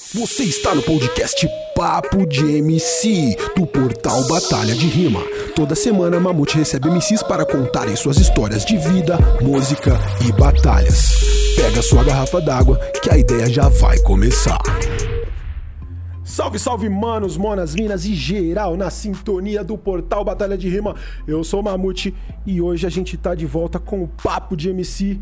Você está no podcast Papo de MC, do portal Batalha de Rima. Toda semana, Mamute recebe MCs para contarem suas histórias de vida, música e batalhas. Pega sua garrafa d'água, que a ideia já vai começar. Salve, salve, manos, monas, minas e geral na sintonia do portal Batalha de Rima. Eu sou o Mamute e hoje a gente tá de volta com o Papo de MC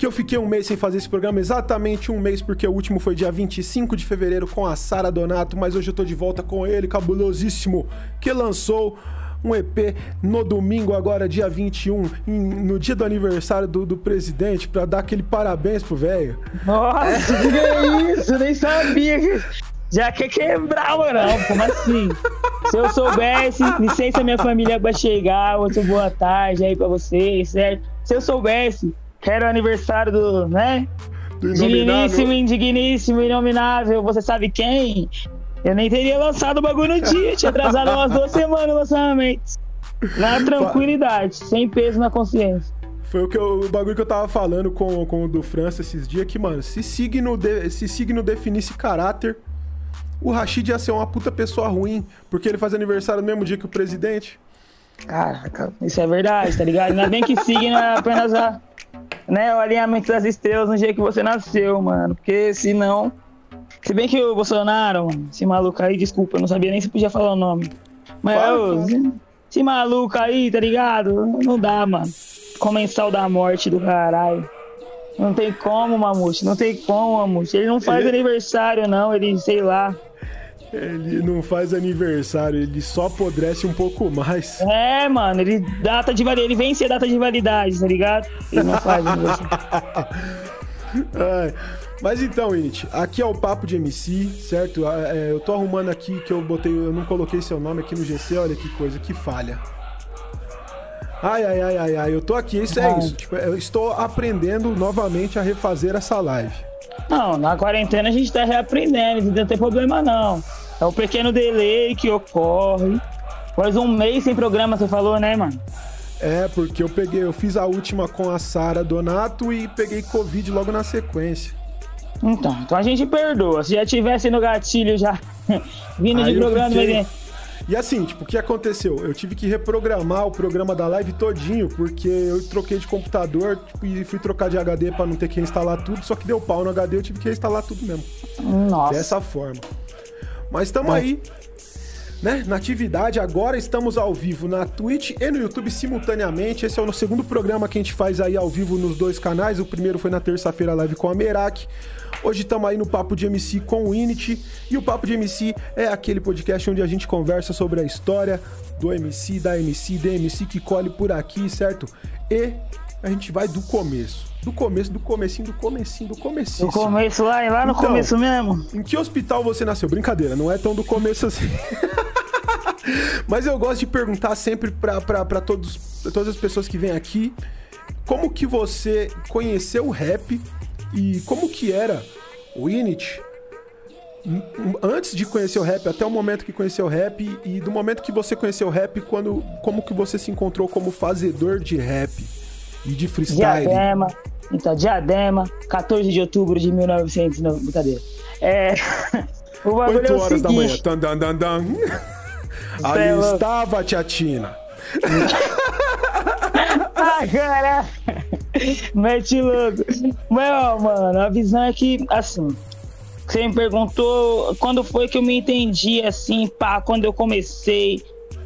que eu fiquei um mês sem fazer esse programa, exatamente um mês, porque o último foi dia 25 de fevereiro com a Sara Donato, mas hoje eu tô de volta com ele, cabulosíssimo, que lançou um EP no domingo, agora dia 21, em, no dia do aniversário do, do presidente, pra dar aquele parabéns pro velho. Nossa, que é isso? Nem sabia que. Já quer quebrar, mano. Como assim? Se eu soubesse, licença minha família vai chegar, outro boa tarde aí pra vocês, certo? Se eu soubesse que era o aniversário do, né? Do Digníssimo, indigníssimo, inominável, você sabe quem? Eu nem teria lançado o bagulho no dia, tinha atrasado umas duas semanas o lançamento. Na tranquilidade, sem peso na consciência. Foi o, que eu- o bagulho que eu tava falando com, com o do França esses dias, que, mano, se signo, de- se signo definisse caráter, o Rashid ia ser uma puta pessoa ruim, porque ele faz aniversário no mesmo dia que o presidente. Caraca, isso é verdade, tá ligado? Ainda bem que signo é apenas a, né, o alinhamento das estrelas no dia que você nasceu, mano. Porque senão. Se bem que o Bolsonaro, mano, esse maluco aí, desculpa, eu não sabia nem se podia falar o nome. Mas Fala, ô, fala. esse maluco aí, tá ligado? Não dá, mano. Comensal da morte do caralho. Não tem como, Mamute, não tem como, Mamute. Ele não faz Ele- aniversário, não, ele, sei lá. Ele não faz aniversário, ele só apodrece um pouco mais. É, mano, ele data de validade, ele vence a data de validade, tá ligado? Ele não faz aniversário. Ai, Mas então, Init, aqui é o Papo de MC, certo? É, eu tô arrumando aqui que eu botei, eu não coloquei seu nome aqui no GC, olha que coisa, que falha. Ai, ai, ai, ai, ai, eu tô aqui, isso é isso. Tipo, eu estou aprendendo novamente a refazer essa live. Não, na quarentena a gente tá reaprendendo, não tem problema não. É um pequeno delay que ocorre. Faz um mês sem programa, você falou, né, mano? É, porque eu peguei, eu fiz a última com a Sara Donato e peguei Covid logo na sequência. Então, então a gente perdoa. Se já tivesse no gatilho já vindo Aí de programa, fiquei- mas- E assim, tipo, o que aconteceu? Eu tive que reprogramar o programa da live todinho, porque eu troquei de computador tipo, e fui trocar de HD pra não ter que reinstalar tudo, só que deu pau no HD, eu tive que reinstalar tudo mesmo. Nossa. Dessa forma. Mas estamos aí, né? Na atividade, agora estamos ao vivo na Twitch e no YouTube simultaneamente. Esse é o nosso segundo programa que a gente faz aí ao vivo nos dois canais. O primeiro foi na terça-feira, live com a Merak. Hoje estamos aí no Papo de MC com o Init. E o Papo de MC é aquele podcast onde a gente conversa sobre a história do MC, da MC, da MC que colhe por aqui, certo? E a gente vai do começo. Do começo, do comecinho, do comecinho, do comecinho. No começo lá, lá no Então. começo mesmo. Em que hospital você nasceu? Brincadeira, não é tão do começo assim. Mas eu gosto de perguntar sempre pra todas as pessoas que vêm aqui como que você conheceu o rap e como que era o Init antes de conhecer o rap, até o momento que conheceu o rap e do momento que você conheceu o rap, quando, como que você se encontrou como fazedor de rap e de freestyle. Diadema. Então, Diadema, 14 de outubro de 1900. Não, brincadeira. É. O bagulho 8 é o horas da manhã. Tan, dan, dan, dan. É louco. estava a tia Tina. Ah, cara! Mete louco. Mas, ó, mano, a visão é que, assim, você me perguntou quando foi que eu me entendi, assim, pá, quando eu comecei.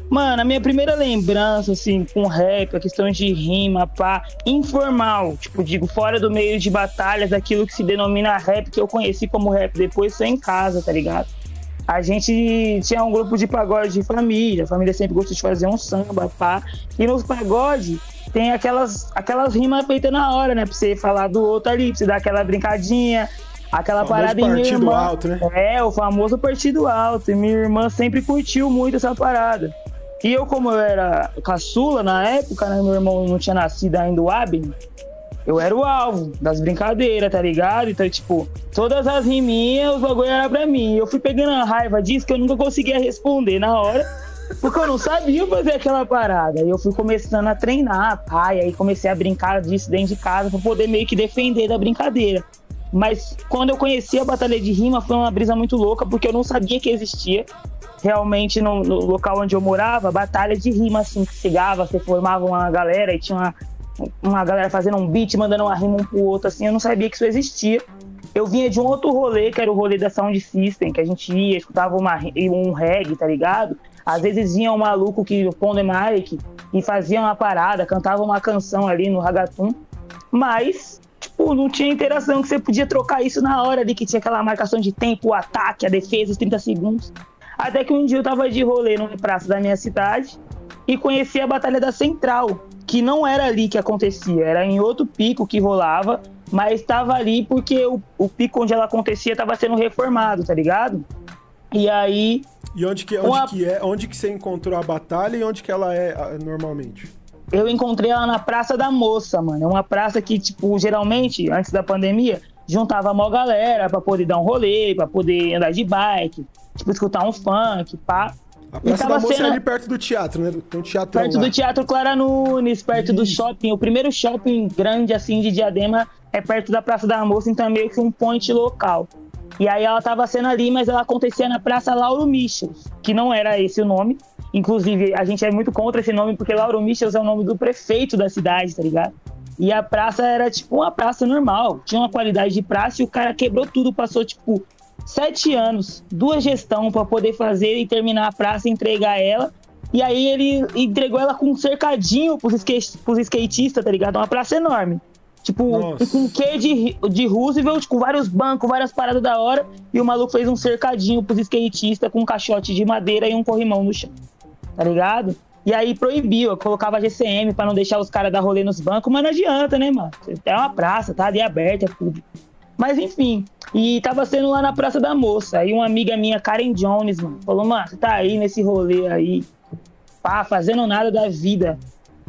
Mano, a minha primeira lembrança, assim, com rap, a questão de rima, pá, informal, tipo, digo, fora do meio de batalhas, aquilo que se denomina rap, que eu conheci como rap depois, foi em casa, tá ligado? A gente tinha um grupo de pagode de família, a família sempre gostou de fazer um samba, pá. E nos pagodes tem aquelas, aquelas rimas feitas na hora, né? Pra você falar do outro ali, pra você dar aquela brincadinha, aquela Famoso parada em minha partido irmã. alto, né? É, o famoso partido alto. E minha irmã sempre curtiu muito essa parada. E eu, como eu era caçula na época, né? Meu irmão não tinha nascido ainda o Abner. Eu era o alvo das brincadeiras, tá ligado? Então, tipo, todas as riminhas, os bagulho era pra mim. Eu fui pegando a raiva disso que eu nunca conseguia responder na hora. Porque eu não sabia fazer aquela parada. E eu fui começando a treinar, pá, e aí comecei a brincar disso dentro de casa pra poder meio que defender da brincadeira. Mas quando eu conheci a Batalha de Rima, foi uma brisa muito louca, porque eu não sabia que existia. Realmente, no, no local onde eu morava, batalha de rima, assim, que chegava, você formava uma galera e tinha uma, uma galera fazendo um beat, mandando uma rima um pro outro, assim, eu não sabia que isso existia. Eu vinha de um outro rolê, que era o rolê da Sound System, que a gente ia, escutava uma, um reggae, tá ligado? Às vezes vinha um maluco que, o Pond Mike, e fazia uma parada, cantava uma canção ali no Ragatum. Mas, tipo, não tinha interação, que você podia trocar isso na hora ali, que tinha aquela marcação de tempo, o ataque, a defesa, os 30 segundos. Até que um dia eu tava de rolê numa praça da minha cidade e conheci a Batalha da Central, que não era ali que acontecia, era em outro pico que rolava, mas estava ali porque o, o pico onde ela acontecia estava sendo reformado, tá ligado? E aí e onde que, onde uma... que é? Onde que você encontrou a batalha e onde que ela é normalmente? Eu encontrei ela na Praça da Moça, mano. É uma praça que, tipo, geralmente, antes da pandemia, juntava a maior galera pra poder dar um rolê, pra poder andar de bike, tipo, escutar um funk, pá. A Praça da Moça sendo... é ali perto do teatro, né? Tem um teatro Perto lá. do Teatro Clara Nunes, perto Isso. do shopping. O primeiro shopping grande, assim, de Diadema é perto da Praça da Moça, então é meio que um point local. E aí ela tava sendo ali, mas ela acontecia na Praça Lauro Michels, que não era esse o nome. Inclusive, a gente é muito contra esse nome, porque Lauro Michels é o nome do prefeito da cidade, tá ligado? E a praça era tipo uma praça normal, tinha uma qualidade de praça e o cara quebrou tudo, passou tipo sete anos, duas gestão para poder fazer e terminar a praça entregar ela. E aí ele entregou ela com um cercadinho pros, skate, pros skatistas, tá ligado? Uma praça enorme. Tipo, Nossa. com quê de, de Roosevelt, com vários bancos, várias paradas da hora. E o maluco fez um cercadinho pros skatistas com um caixote de madeira e um corrimão no chão. Tá ligado? E aí proibiu, eu colocava GCM para não deixar os caras dar rolê nos bancos, mas não adianta, né, mano? É uma praça, tá ali aberta, é público. Mas enfim, e tava sendo lá na Praça da Moça. Aí uma amiga minha, Karen Jones, mano, falou, mano, você tá aí nesse rolê aí, pá, fazendo nada da vida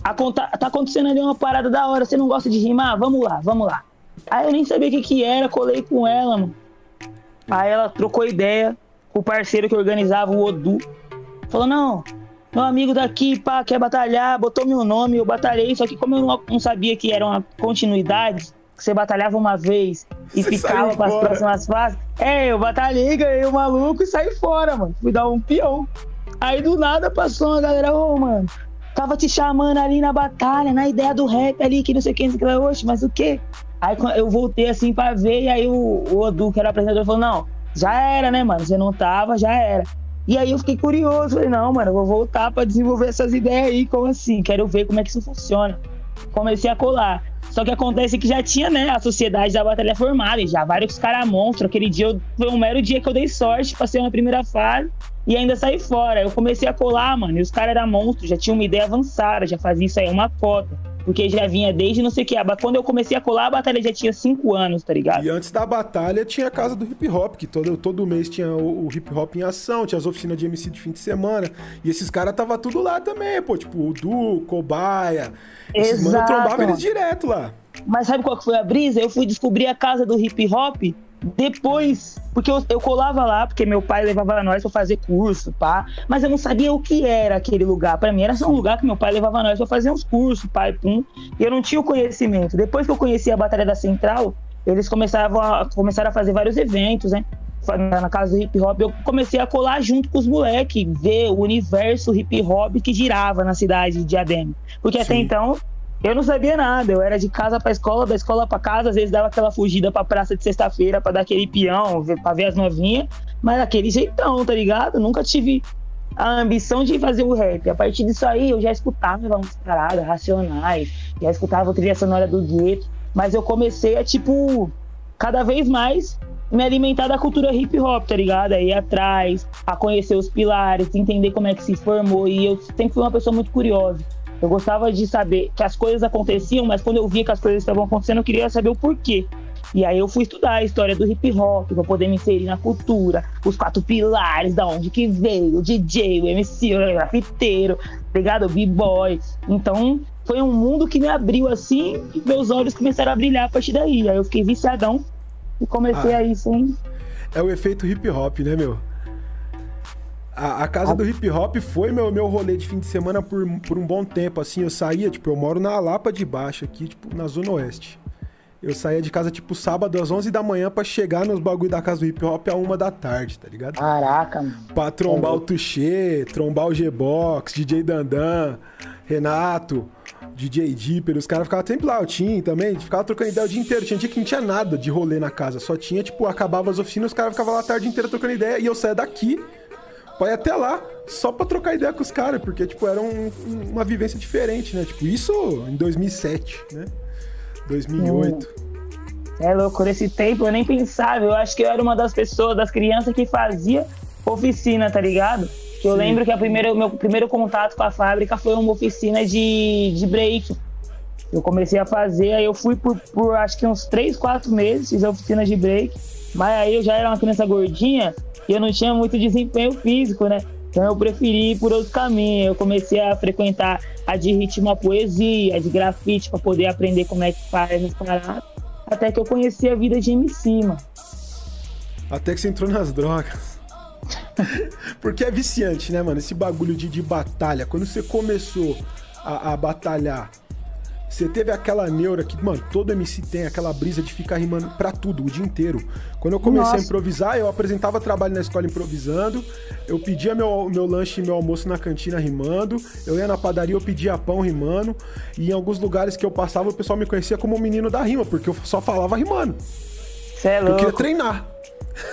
tá acontecendo ali uma parada da hora, você não gosta de rimar? Vamos lá, vamos lá. Aí eu nem sabia o que que era, colei com ela, mano. Aí ela trocou ideia com o parceiro que organizava o Odu. Falou, não, meu amigo daqui, pá, quer batalhar, botou meu nome, eu batalhei, só que como eu não, não sabia que era uma continuidade, que você batalhava uma vez e você ficava para as próximas fases, é, eu batalhei, ganhei o maluco e saí fora, mano. Fui dar um peão. Aí do nada passou uma galera, ô, oh, mano, Tava te chamando ali na batalha, na ideia do rap ali, que não sei quem, sei Oxe, mas o quê? Aí eu voltei assim pra ver, e aí o, o Odu, que era apresentador, falou: Não, já era, né, mano? Você não tava, já era. E aí eu fiquei curioso, falei: Não, mano, vou voltar pra desenvolver essas ideias aí, como assim? Quero ver como é que isso funciona. Comecei a colar. Só que acontece que já tinha, né, a sociedade da batalha formada, já vários caras monstros. Aquele dia eu, foi um mero dia que eu dei sorte, passei na primeira fase e ainda saí fora. Eu comecei a colar, mano, e os caras eram monstros, já tinham uma ideia avançada, já fazia isso aí uma cota. Porque já vinha desde não sei o que. Quando eu comecei a colar, a batalha já tinha cinco anos, tá ligado? E antes da batalha tinha a casa do hip hop, que todo, todo mês tinha o, o hip hop em ação, tinha as oficinas de MC de fim de semana. E esses caras tava tudo lá também, pô. Tipo, o Du, Cobaia. Esses Exato. mano trombavam eles direto lá. Mas sabe qual que foi a brisa? Eu fui descobrir a casa do hip hop depois, porque eu, eu colava lá, porque meu pai levava nós pra fazer curso, pá, mas eu não sabia o que era aquele lugar. Para mim era só um lugar que meu pai levava nós pra fazer uns cursos, pai, pum, e eu não tinha o conhecimento. Depois que eu conheci a Batalha da Central, eles começavam a, começaram a fazer vários eventos, né? Na casa do hip hop, eu comecei a colar junto com os moleques, ver o universo hip hop que girava na cidade de Diadema. Porque Sim. até então eu não sabia nada, eu era de casa pra escola, da escola pra casa, às vezes dava aquela fugida pra praça de sexta-feira pra dar aquele peão, pra ver as novinhas, mas daquele jeitão, tá ligado? Nunca tive a ambição de fazer o rap. A partir disso aí, eu já escutava umas paradas racionais, já escutava a trilha sonora do gueto, mas eu comecei a, tipo, cada vez mais me alimentar da cultura hip hop, tá ligado? A ir atrás, a conhecer os pilares, entender como é que se formou, e eu sempre fui uma pessoa muito curiosa. Eu gostava de saber que as coisas aconteciam, mas quando eu via que as coisas estavam acontecendo, eu queria saber o porquê. E aí eu fui estudar a história do hip hop para poder me inserir na cultura, os quatro pilares, da onde que veio, o DJ, o MC, o grafiteiro, pegado, o b-boy. Então foi um mundo que me abriu assim e meus olhos começaram a brilhar a partir daí. Aí eu fiquei viciadão e comecei ah, a ir sem. É o efeito hip hop, né, meu? A, a casa do hip hop foi meu, meu rolê de fim de semana por, por um bom tempo, assim, eu saía, tipo, eu moro na Lapa de Baixo aqui, tipo, na Zona Oeste. Eu saía de casa, tipo, sábado às 11 da manhã pra chegar nos bagulho da casa do hip hop a uma da tarde, tá ligado? Caraca, mano. Pra trombar é. o Tuxê, trombar o G-Box, DJ Dandan, Renato, DJ Dipper, os caras ficavam sempre lá, o Tim também, ficava trocando ideia o dia inteiro. Tinha dia que não tinha nada de rolê na casa, só tinha, tipo, acabava as oficinas, os caras ficavam lá a tarde inteira trocando ideia e eu saía daqui pra ir até lá, só pra trocar ideia com os caras, porque, tipo, era um, uma vivência diferente, né? Tipo, isso em 2007, né? 2008. Hum. É louco, nesse tempo eu nem pensava, eu acho que eu era uma das pessoas, das crianças que fazia oficina, tá ligado? Que eu Sim. lembro que a primeira, meu primeiro contato com a fábrica foi uma oficina de, de break. Eu comecei a fazer, aí eu fui por, por acho que uns 3, 4 meses, fiz a oficina de break. Mas aí eu já era uma criança gordinha e eu não tinha muito desempenho físico, né? Então eu preferi ir por outro caminho. Eu comecei a frequentar a de ritmo a poesia, a de grafite, para poder aprender como é que faz as paradas. Até que eu conheci a vida de MC, mano. Até que você entrou nas drogas. Porque é viciante, né, mano? Esse bagulho de, de batalha. Quando você começou a, a batalhar você teve aquela neura que, mano, todo MC tem aquela brisa de ficar rimando pra tudo, o dia inteiro. Quando eu comecei Nossa. a improvisar, eu apresentava trabalho na escola improvisando, eu pedia meu, meu lanche e meu almoço na cantina rimando, eu ia na padaria, eu pedia pão rimando, e em alguns lugares que eu passava, o pessoal me conhecia como o menino da rima, porque eu só falava rimando. Cê é louco. Eu queria treinar.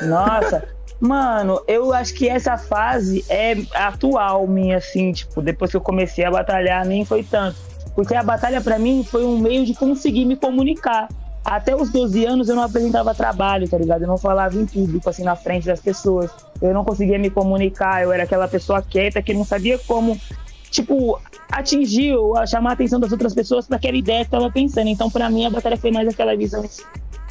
Nossa. Mano, eu acho que essa fase é atual minha, assim, tipo, depois que eu comecei a batalhar, nem foi tanto. Porque a batalha para mim foi um meio de conseguir me comunicar. Até os 12 anos eu não apresentava trabalho, tá ligado? Eu não falava em público, assim, na frente das pessoas. Eu não conseguia me comunicar, eu era aquela pessoa quieta que não sabia como, tipo, atingir ou chamar a atenção das outras pessoas para aquela ideia que eu tava pensando. Então, para mim, a batalha foi mais aquela visão de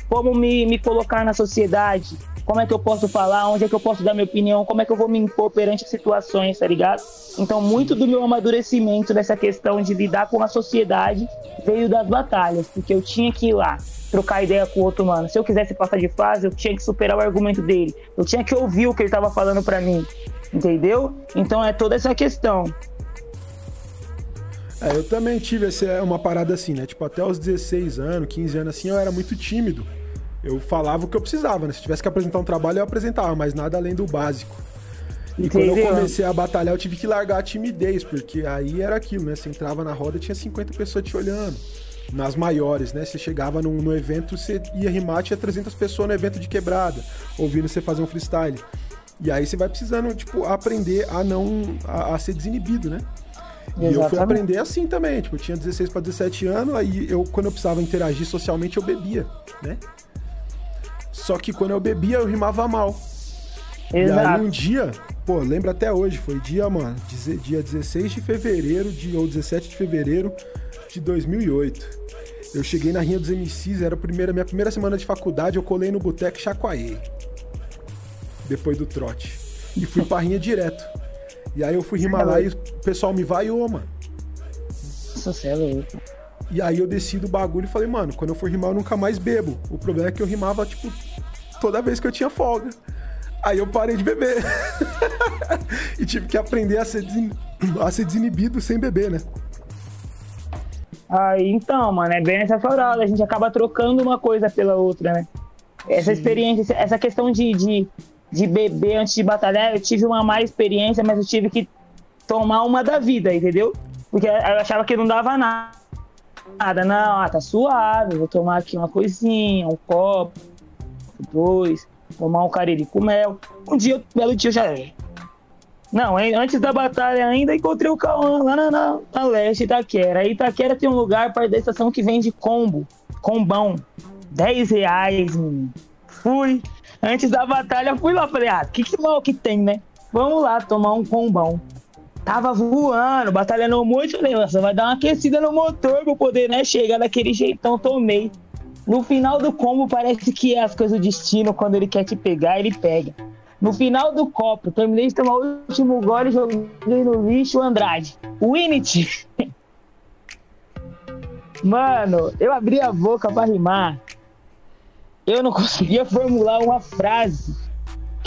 como me, me colocar na sociedade, como é que eu posso falar, onde é que eu posso dar minha opinião, como é que eu vou me impor perante situações, tá ligado? Então, muito do meu amadurecimento dessa questão de lidar com a sociedade veio das batalhas, porque eu tinha que ir lá trocar ideia com o outro mano. Se eu quisesse passar de fase, eu tinha que superar o argumento dele. Eu tinha que ouvir o que ele tava falando para mim. Entendeu? Então é toda essa questão. É, eu também tive essa, uma parada assim, né? Tipo, até os 16 anos, 15 anos assim, eu era muito tímido eu falava o que eu precisava, né? Se tivesse que apresentar um trabalho, eu apresentava, mas nada além do básico. E Entendeu? quando eu comecei a batalhar, eu tive que largar a timidez, porque aí era aquilo, né? Você entrava na roda tinha 50 pessoas te olhando. Nas maiores, né? Você chegava no, no evento, você ia rimar, tinha 300 pessoas no evento de quebrada, ouvindo você fazer um freestyle. E aí você vai precisando, tipo, aprender a não. a, a ser desinibido, né? E Exatamente. eu fui aprender assim também, tipo, eu tinha 16 para 17 anos, aí eu, quando eu precisava interagir socialmente, eu bebia, né? Só que quando eu bebia, eu rimava mal. Exato. E aí um dia, pô, lembro até hoje, foi dia, mano, dia 16 de fevereiro, de, ou 17 de fevereiro de 2008. Eu cheguei na Rinha dos MCs, era a primeira, minha primeira semana de faculdade, eu colei no boteco e chacoalhei. Depois do trote. E fui pra Rinha direto. E aí eu fui rimar lá e o pessoal me vaiou, mano. Nossa, é louco. E aí eu desci do bagulho e falei, mano, quando eu for rimar eu nunca mais bebo. O problema é que eu rimava, tipo, toda vez que eu tinha folga. Aí eu parei de beber. e tive que aprender a ser, desin... a ser desinibido sem beber, né? Aí então, mano, é bem nessa. A gente acaba trocando uma coisa pela outra, né? Essa Sim. experiência, essa questão de, de, de beber antes de batalhar, eu tive uma má experiência, mas eu tive que tomar uma da vida, entendeu? Porque eu achava que não dava nada nada, não, ah, tá suave, vou tomar aqui uma coisinha, um copo, dois, tomar um cariri com mel. Um dia, belo dia, eu já. Não, antes da batalha ainda encontrei o Cauã lá na, na, na leste Itaquera. Aí Itaquera tem um lugar perto da estação que vende combo, combão. 10 reais, menino. Fui. Antes da batalha, fui lá, falei, ah, que que mal que tem, né? Vamos lá tomar um combão. Tava voando, batalhando muito. Falei, nossa, vai dar uma aquecida no motor pra poder, né, chegar daquele jeitão. Tomei. No final do combo, parece que é as coisas do destino, quando ele quer te pegar, ele pega. No final do copo, terminei de tomar o último gole joguei no lixo o Andrade. Winit! Mano, eu abri a boca pra rimar. Eu não conseguia formular uma frase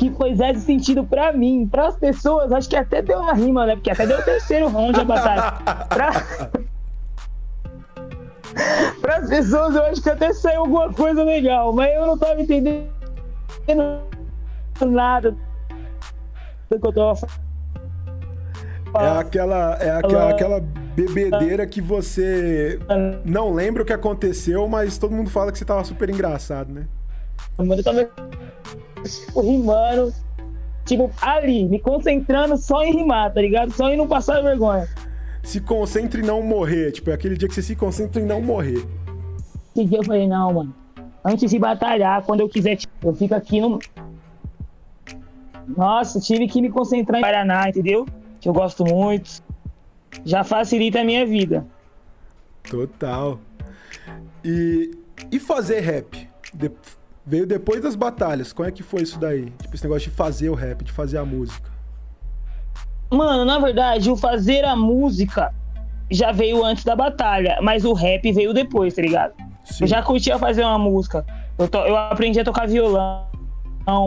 que fizesse sentido pra mim. Para as pessoas, acho que até deu uma rima, né? Porque até deu o terceiro round a batalha. Pra... Para as pessoas, eu acho que até saiu alguma coisa legal, mas eu não tava entendendo nada do que eu tava falando. É aquela, é aquela, aquela bebedeira que você não lembra o que aconteceu, mas todo mundo fala que você tava super engraçado, né? Eu tava tipo, rimando, tipo, ali, me concentrando só em rimar, tá ligado? Só em não passar vergonha. Se concentre em não morrer, tipo, é aquele dia que você se concentra em não morrer. Esse dia eu falei, não, mano, antes de batalhar, quando eu quiser, tipo, eu fico aqui no. Nossa, tive que me concentrar em Paraná, entendeu? Que eu gosto muito. Já facilita a minha vida. Total. E, e fazer rap? De, veio depois das batalhas. Como é que foi isso daí? Tipo, esse negócio de fazer o rap, de fazer a música. Mano, na verdade, o fazer a música já veio antes da batalha, mas o rap veio depois, tá ligado? Sim. Eu já curtia fazer uma música. Eu, to, eu aprendi a tocar violão,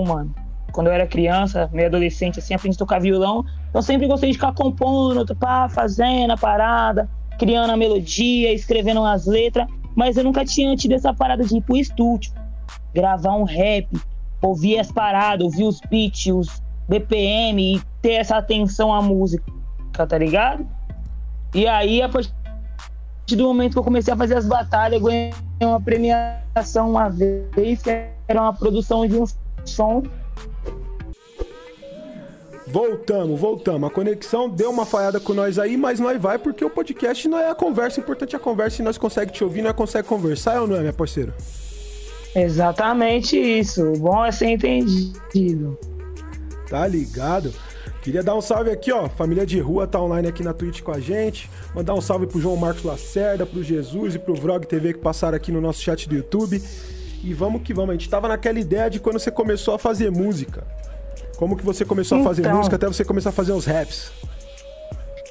mano. Quando eu era criança, meio adolescente, assim, aprendi a tocar violão. Então sempre gostei de ficar compondo, pá, fazendo a parada, criando a melodia, escrevendo as letras. Mas eu nunca tinha tido essa parada de ir pro estúdio, gravar um rap, ouvir as paradas, ouvir os beats, os BPM e ter essa atenção à música, tá ligado? E aí, a partir do momento que eu comecei a fazer as batalhas, eu ganhei uma premiação uma vez, que era uma produção de um som. Voltamos, voltamos. A conexão deu uma falhada com nós aí, mas nós vai porque o podcast não é a conversa. O importante é a conversa e nós conseguimos te ouvir, nós conseguimos conversar, ou não é, minha parceira? Exatamente isso. O bom é ser entendido. Tá ligado? Queria dar um salve aqui, ó. Família de Rua tá online aqui na Twitch com a gente. Mandar um salve pro João Marcos Lacerda, pro Jesus e pro Vrog TV que passaram aqui no nosso chat do YouTube. E vamos que vamos. A gente tava naquela ideia de quando você começou a fazer música. Como que você começou então, a fazer então. música até você começar a fazer os raps?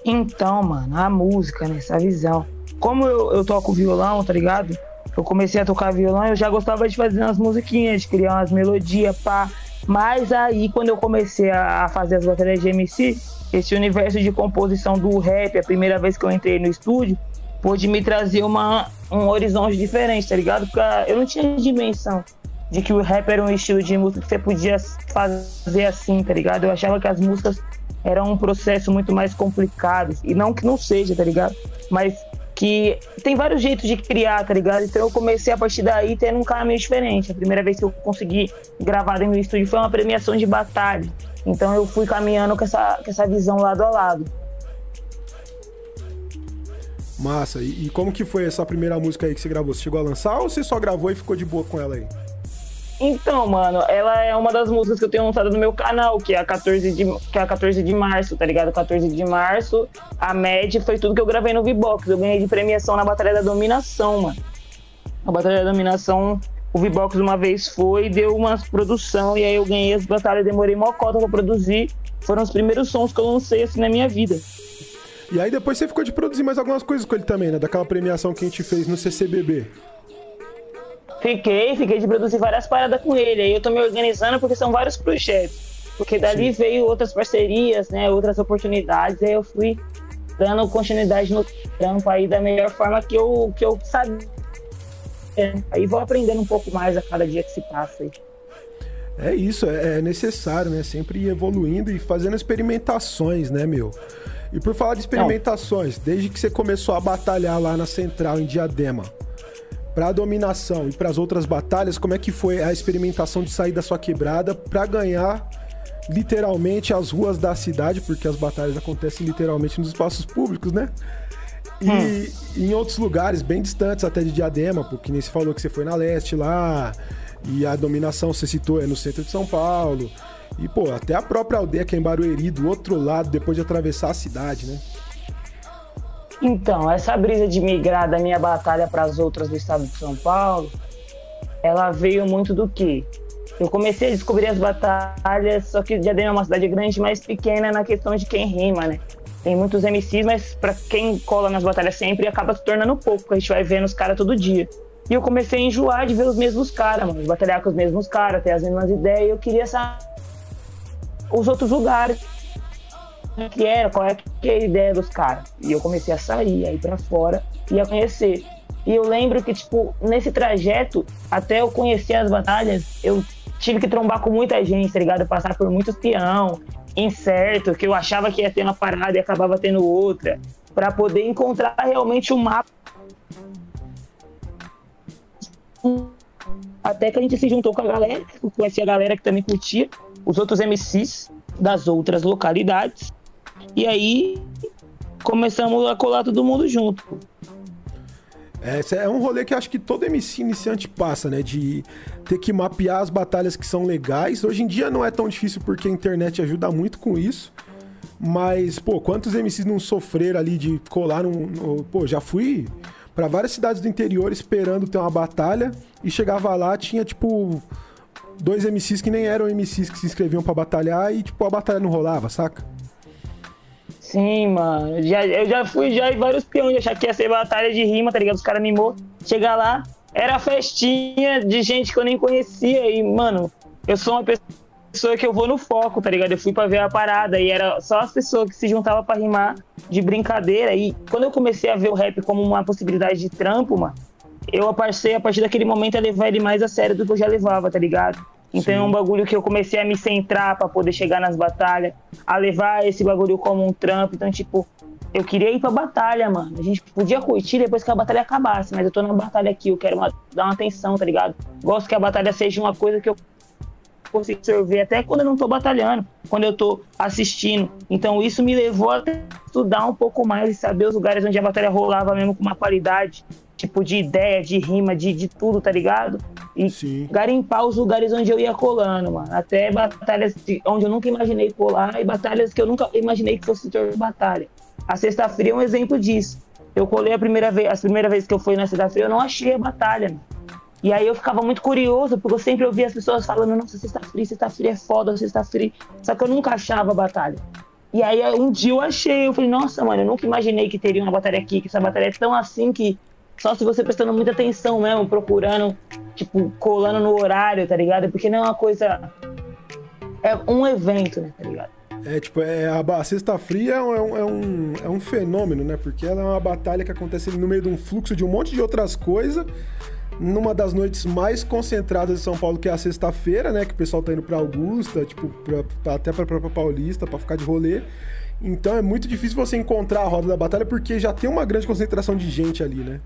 Então, mano, a música, né? Essa visão. Como eu, eu toco violão, tá ligado? Eu comecei a tocar violão, eu já gostava de fazer umas musiquinhas, de criar umas melodias, pá. Mas aí, quando eu comecei a fazer as batalhas de MC, esse universo de composição do rap, a primeira vez que eu entrei no estúdio, pôde me trazer uma, um horizonte diferente, tá ligado? Porque eu não tinha dimensão de que o rap era um estilo de música que você podia fazer assim, tá ligado? Eu achava que as músicas eram um processo muito mais complicado. E não que não seja, tá ligado? Mas que tem vários jeitos de criar, tá ligado? Então eu comecei a partir daí tendo um caminho diferente. A primeira vez que eu consegui gravar dentro do estúdio foi uma premiação de batalha. Então eu fui caminhando com essa, com essa visão lado a lado. Massa. E, e como que foi essa primeira música aí que você gravou? Você chegou a lançar ou você só gravou e ficou de boa com ela aí? Então, mano, ela é uma das músicas que eu tenho lançado no meu canal, que é a 14 de, que é a 14 de março, tá ligado? 14 de março, a média foi tudo que eu gravei no V-Box. Eu ganhei de premiação na Batalha da Dominação, mano. A Batalha da Dominação, o V-Box uma vez foi, deu uma produção, e aí eu ganhei as batalhas, demorei mó cota pra produzir. Foram os primeiros sons que eu lancei assim na minha vida. E aí depois você ficou de produzir mais algumas coisas com ele também, né? Daquela premiação que a gente fez no CCBB. Fiquei, fiquei de produzir várias paradas com ele. Aí eu tô me organizando porque são vários projetos. Porque dali Sim. veio outras parcerias, né? Outras oportunidades. Aí eu fui dando continuidade no trampo aí da melhor forma que eu, que eu sabia. Aí vou aprendendo um pouco mais a cada dia que se passa aí. É isso, é, é necessário, né? Sempre ir evoluindo e fazendo experimentações, né, meu? E por falar de experimentações, Não. desde que você começou a batalhar lá na Central, em Diadema, para a dominação e para as outras batalhas, como é que foi a experimentação de sair da sua quebrada para ganhar literalmente as ruas da cidade, porque as batalhas acontecem literalmente nos espaços públicos, né? E hum. em outros lugares bem distantes até de Diadema, porque nem se falou que você foi na leste lá, e a dominação você citou é no centro de São Paulo. E, pô, até a própria aldeia que é em Barueri, do outro lado, depois de atravessar a cidade, né? Então, essa brisa de migrar da minha batalha para as outras do estado de São Paulo, ela veio muito do que? Eu comecei a descobrir as batalhas, só que Diadema é uma cidade grande, mas pequena na questão de quem rima, né? Tem muitos MCs, mas para quem cola nas batalhas sempre acaba se tornando pouco, a gente vai vendo os caras todo dia. E eu comecei a enjoar de ver os mesmos caras, mano, batalhar com os mesmos caras, ter as mesmas ideias. Eu queria saber os outros lugares que era, qual é, que é a ideia dos caras. E eu comecei a sair, a ir pra fora e a conhecer. E eu lembro que, tipo, nesse trajeto, até eu conhecer as batalhas, eu tive que trombar com muita gente, tá ligado? Passar por muitos peão, incerto, que eu achava que ia ter uma parada e acabava tendo outra, para poder encontrar realmente o um mapa. Até que a gente se juntou com a galera, eu conheci a galera que também curtia, os outros MCs das outras localidades. E aí começamos a colar todo mundo junto. É, é um rolê que acho que todo MC iniciante passa, né? De ter que mapear as batalhas que são legais. Hoje em dia não é tão difícil porque a internet ajuda muito com isso. Mas, pô, quantos MCs não sofreram ali de colar num. Pô, já fui para várias cidades do interior esperando ter uma batalha e chegava lá, tinha tipo dois MCs que nem eram MCs que se inscreviam para batalhar e tipo a batalha não rolava, saca? Sim, mano. Já, eu já fui já em vários peões, achar que ia ser batalha de rima, tá ligado? Os caras animou. Chegar lá, era festinha de gente que eu nem conhecia. E, mano, eu sou uma pessoa que eu vou no foco, tá ligado? Eu fui pra ver a parada e era só as pessoas que se juntavam pra rimar de brincadeira. E quando eu comecei a ver o rap como uma possibilidade de trampo, mano, eu passei a partir daquele momento a levar ele mais a sério do que eu já levava, tá ligado? Então Sim. é um bagulho que eu comecei a me centrar para poder chegar nas batalhas, a levar esse bagulho como um trampo. Então, tipo, eu queria ir pra batalha, mano. A gente podia curtir depois que a batalha acabasse, mas eu tô na batalha aqui, eu quero uma, dar uma atenção, tá ligado? Gosto que a batalha seja uma coisa que eu consigo absorver até quando eu não tô batalhando, quando eu tô assistindo. Então isso me levou a estudar um pouco mais e saber os lugares onde a batalha rolava mesmo com uma qualidade tipo de ideia, de rima, de, de tudo, tá ligado? E Sim. garimpar os lugares onde eu ia colando, mano. Até batalhas de, onde eu nunca imaginei colar e batalhas que eu nunca imaginei que fosse ter batalha. A sexta-feira é um exemplo disso. Eu colei a primeira vez, a primeira vez que eu fui na sexta-feira, eu não achei a batalha. Mano. E aí eu ficava muito curioso, porque eu sempre ouvia as pessoas falando, nossa, sexta-feira, sexta-feira é foda, sexta-feira. Só que eu nunca achava a batalha. E aí um dia eu achei, eu falei, nossa, mano, eu nunca imaginei que teria uma batalha aqui, que essa batalha é tão assim que só se você prestando muita atenção mesmo, procurando, tipo, colando no horário, tá ligado? Porque não é uma coisa. É um evento, né, tá ligado? É, tipo, é, a, Sexta Fria é um, é, um, é um fenômeno, né? Porque ela é uma batalha que acontece no meio de um fluxo de um monte de outras coisas. Numa das noites mais concentradas de São Paulo, que é a sexta-feira, né? Que o pessoal tá indo pra Augusta, tipo, pra, pra, até pra própria Paulista, pra ficar de rolê. Então é muito difícil você encontrar a roda da batalha porque já tem uma grande concentração de gente ali, né?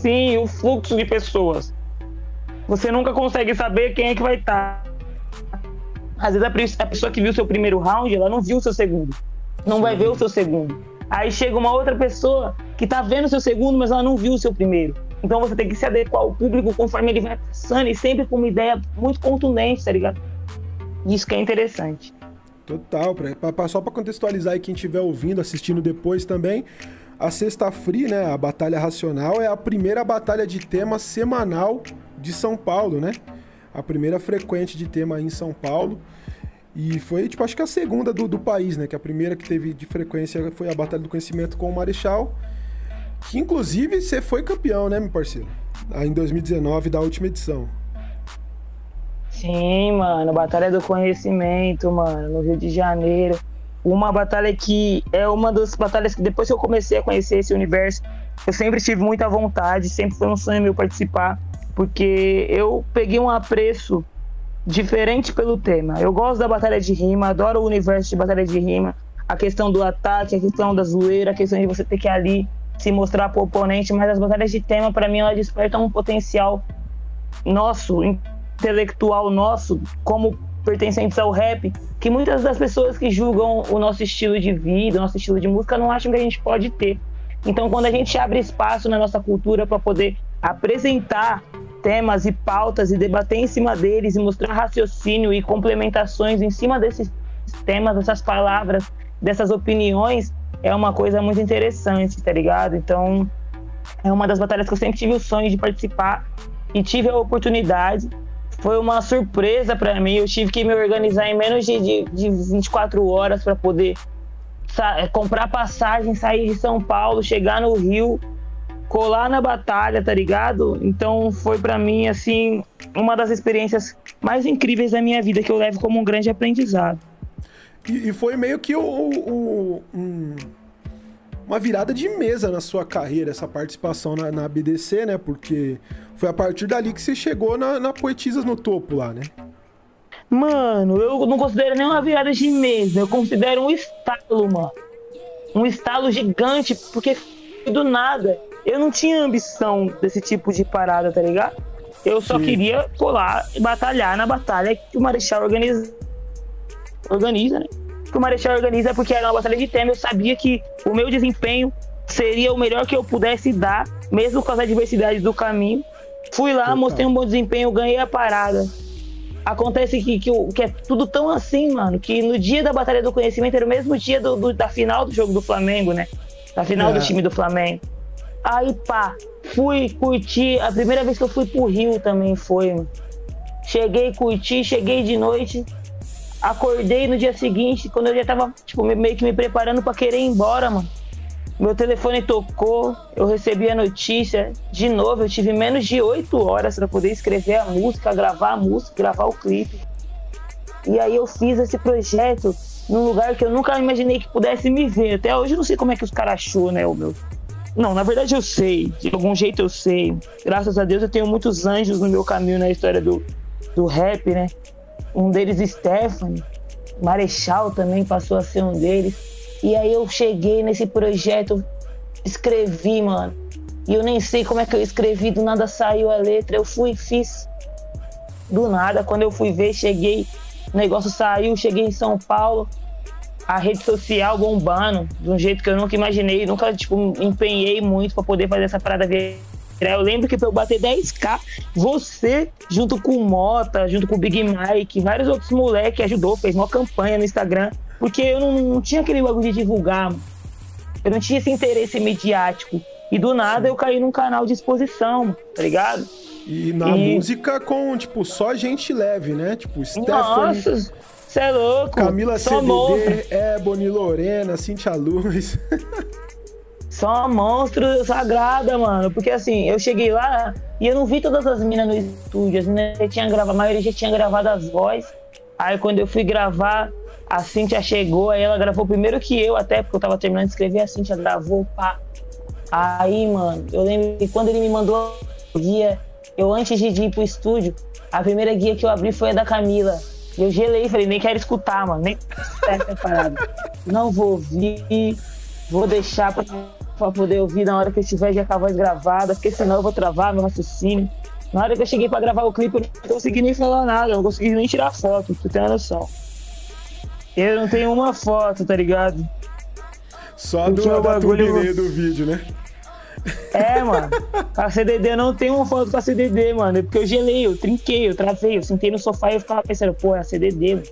Sim o fluxo de pessoas. Você nunca consegue saber quem é que vai estar. Às vezes a pessoa que viu seu primeiro round, ela não viu o seu segundo. Não sim. vai ver o seu segundo. Aí chega uma outra pessoa que tá vendo o seu segundo, mas ela não viu o seu primeiro. Então você tem que se adequar ao público conforme ele vai passando e sempre com uma ideia muito contundente, tá ligado? Isso que é interessante. Total, pra, pra, só para contextualizar aí quem estiver ouvindo, assistindo depois também, a Sexta Free, né, a Batalha Racional, é a primeira batalha de tema semanal de São Paulo, né? A primeira frequente de tema em São Paulo. E foi, tipo, acho que a segunda do, do país, né? Que a primeira que teve de frequência foi a Batalha do Conhecimento com o Marechal. Que, inclusive, você foi campeão, né, meu parceiro? Em 2019, da última edição. Sim, mano. Batalha do Conhecimento, mano, no Rio de Janeiro uma batalha que é uma das batalhas que depois que eu comecei a conhecer esse universo, eu sempre tive muita vontade, sempre foi um sonho meu participar, porque eu peguei um apreço diferente pelo tema. Eu gosto da batalha de rima, adoro o universo de batalha de rima, a questão do ataque, a questão da zoeira, a questão de você ter que ali se mostrar pro oponente, mas as batalhas de tema para mim ela despertam um potencial nosso, intelectual nosso, como pertencentes ao rap, que muitas das pessoas que julgam o nosso estilo de vida, o nosso estilo de música, não acham que a gente pode ter. Então, quando a gente abre espaço na nossa cultura para poder apresentar temas e pautas e debater em cima deles e mostrar raciocínio e complementações em cima desses temas, dessas palavras, dessas opiniões, é uma coisa muito interessante, tá ligado? Então, é uma das batalhas que eu sempre tive o sonho de participar e tive a oportunidade foi uma surpresa para mim. Eu tive que me organizar em menos de, de, de 24 horas para poder comprar passagem, sair de São Paulo, chegar no Rio, colar na batalha, tá ligado? Então foi para mim assim uma das experiências mais incríveis da minha vida que eu levo como um grande aprendizado. E, e foi meio que o, o, um, uma virada de mesa na sua carreira, essa participação na, na BDC, né? Porque foi a partir dali que você chegou na, na Poetisas no topo lá, né? Mano, eu não considero nem uma virada de mesa, eu considero um estalo, mano. Um estalo gigante, porque do nada. Eu não tinha ambição desse tipo de parada, tá ligado? Eu só Sim. queria pular e batalhar na batalha que o Marechal organiza. Organiza, né? Que o Marechal organiza porque era uma batalha de tema. Eu sabia que o meu desempenho seria o melhor que eu pudesse dar, mesmo com as adversidades do caminho. Fui lá, mostrei um bom desempenho, ganhei a parada. Acontece que, que, que, é tudo tão assim, mano, que no dia da Batalha do Conhecimento era o mesmo dia do, do da final do jogo do Flamengo, né? Da final é. do time do Flamengo. Aí, pá, fui curtir. A primeira vez que eu fui pro Rio também foi, mano. Cheguei, curti, cheguei de noite. Acordei no dia seguinte, quando eu já tava, tipo, meio que me preparando para querer ir embora, mano. Meu telefone tocou, eu recebi a notícia. De novo, eu tive menos de oito horas para poder escrever a música, gravar a música, gravar o clipe. E aí eu fiz esse projeto num lugar que eu nunca imaginei que pudesse me ver. Até hoje eu não sei como é que os caras achou, né, o meu. Não, na verdade eu sei. De algum jeito eu sei. Graças a Deus eu tenho muitos anjos no meu caminho na história do, do rap, né? Um deles, Stephanie. Marechal também passou a ser um deles. E aí eu cheguei nesse projeto, escrevi, mano. E eu nem sei como é que eu escrevi, do nada saiu a letra. Eu fui e fiz. Do nada, quando eu fui ver, cheguei, o negócio saiu, cheguei em São Paulo, a rede social bombando, de um jeito que eu nunca imaginei, nunca, tipo, empenhei muito para poder fazer essa parada virar. Eu lembro que pra eu bater 10k, você, junto com o Mota, junto com o Big Mike, vários outros moleques ajudou, fez uma campanha no Instagram porque eu não, não tinha aquele bagulho de divulgar, eu não tinha esse interesse midiático. E do nada Sim. eu caí num canal de exposição, tá ligado? E na e... música com, tipo, só gente leve, né? Tipo, Stephanie. Nossa, você é louco. Camila só CDD. Ebony Lorena, Cintia Luz. só monstro sagrada, mano. Porque assim, eu cheguei lá e eu não vi todas as minas no estúdio. As minas já tinham gravado, a maioria já tinha gravado as vozes. Aí quando eu fui gravar, a Cintia chegou, aí ela gravou primeiro que eu, até porque eu tava terminando de escrever, a Cintia gravou, pá. Aí, mano, eu lembro que quando ele me mandou a guia, eu antes de ir pro estúdio, a primeira guia que eu abri foi a da Camila. Eu gelei, falei, nem quero escutar, mano, nem essa parada. Não vou ouvir, vou deixar pra, pra poder ouvir na hora que eu estiver já com a voz gravada, porque senão eu vou travar meu raciocínio. Na hora que eu cheguei pra gravar o clipe, eu não consegui nem falar nada, eu não consegui nem tirar foto, pra tu ter uma noção. Eu não tenho uma foto, tá ligado? Só do, da bagulho... do vídeo, né? É, mano. A CDD não tem uma foto com a CDD, mano. É porque eu gelei, eu trinquei, eu travei, eu sentei no sofá e eu ficava pensando, pô, é a CDD, mano.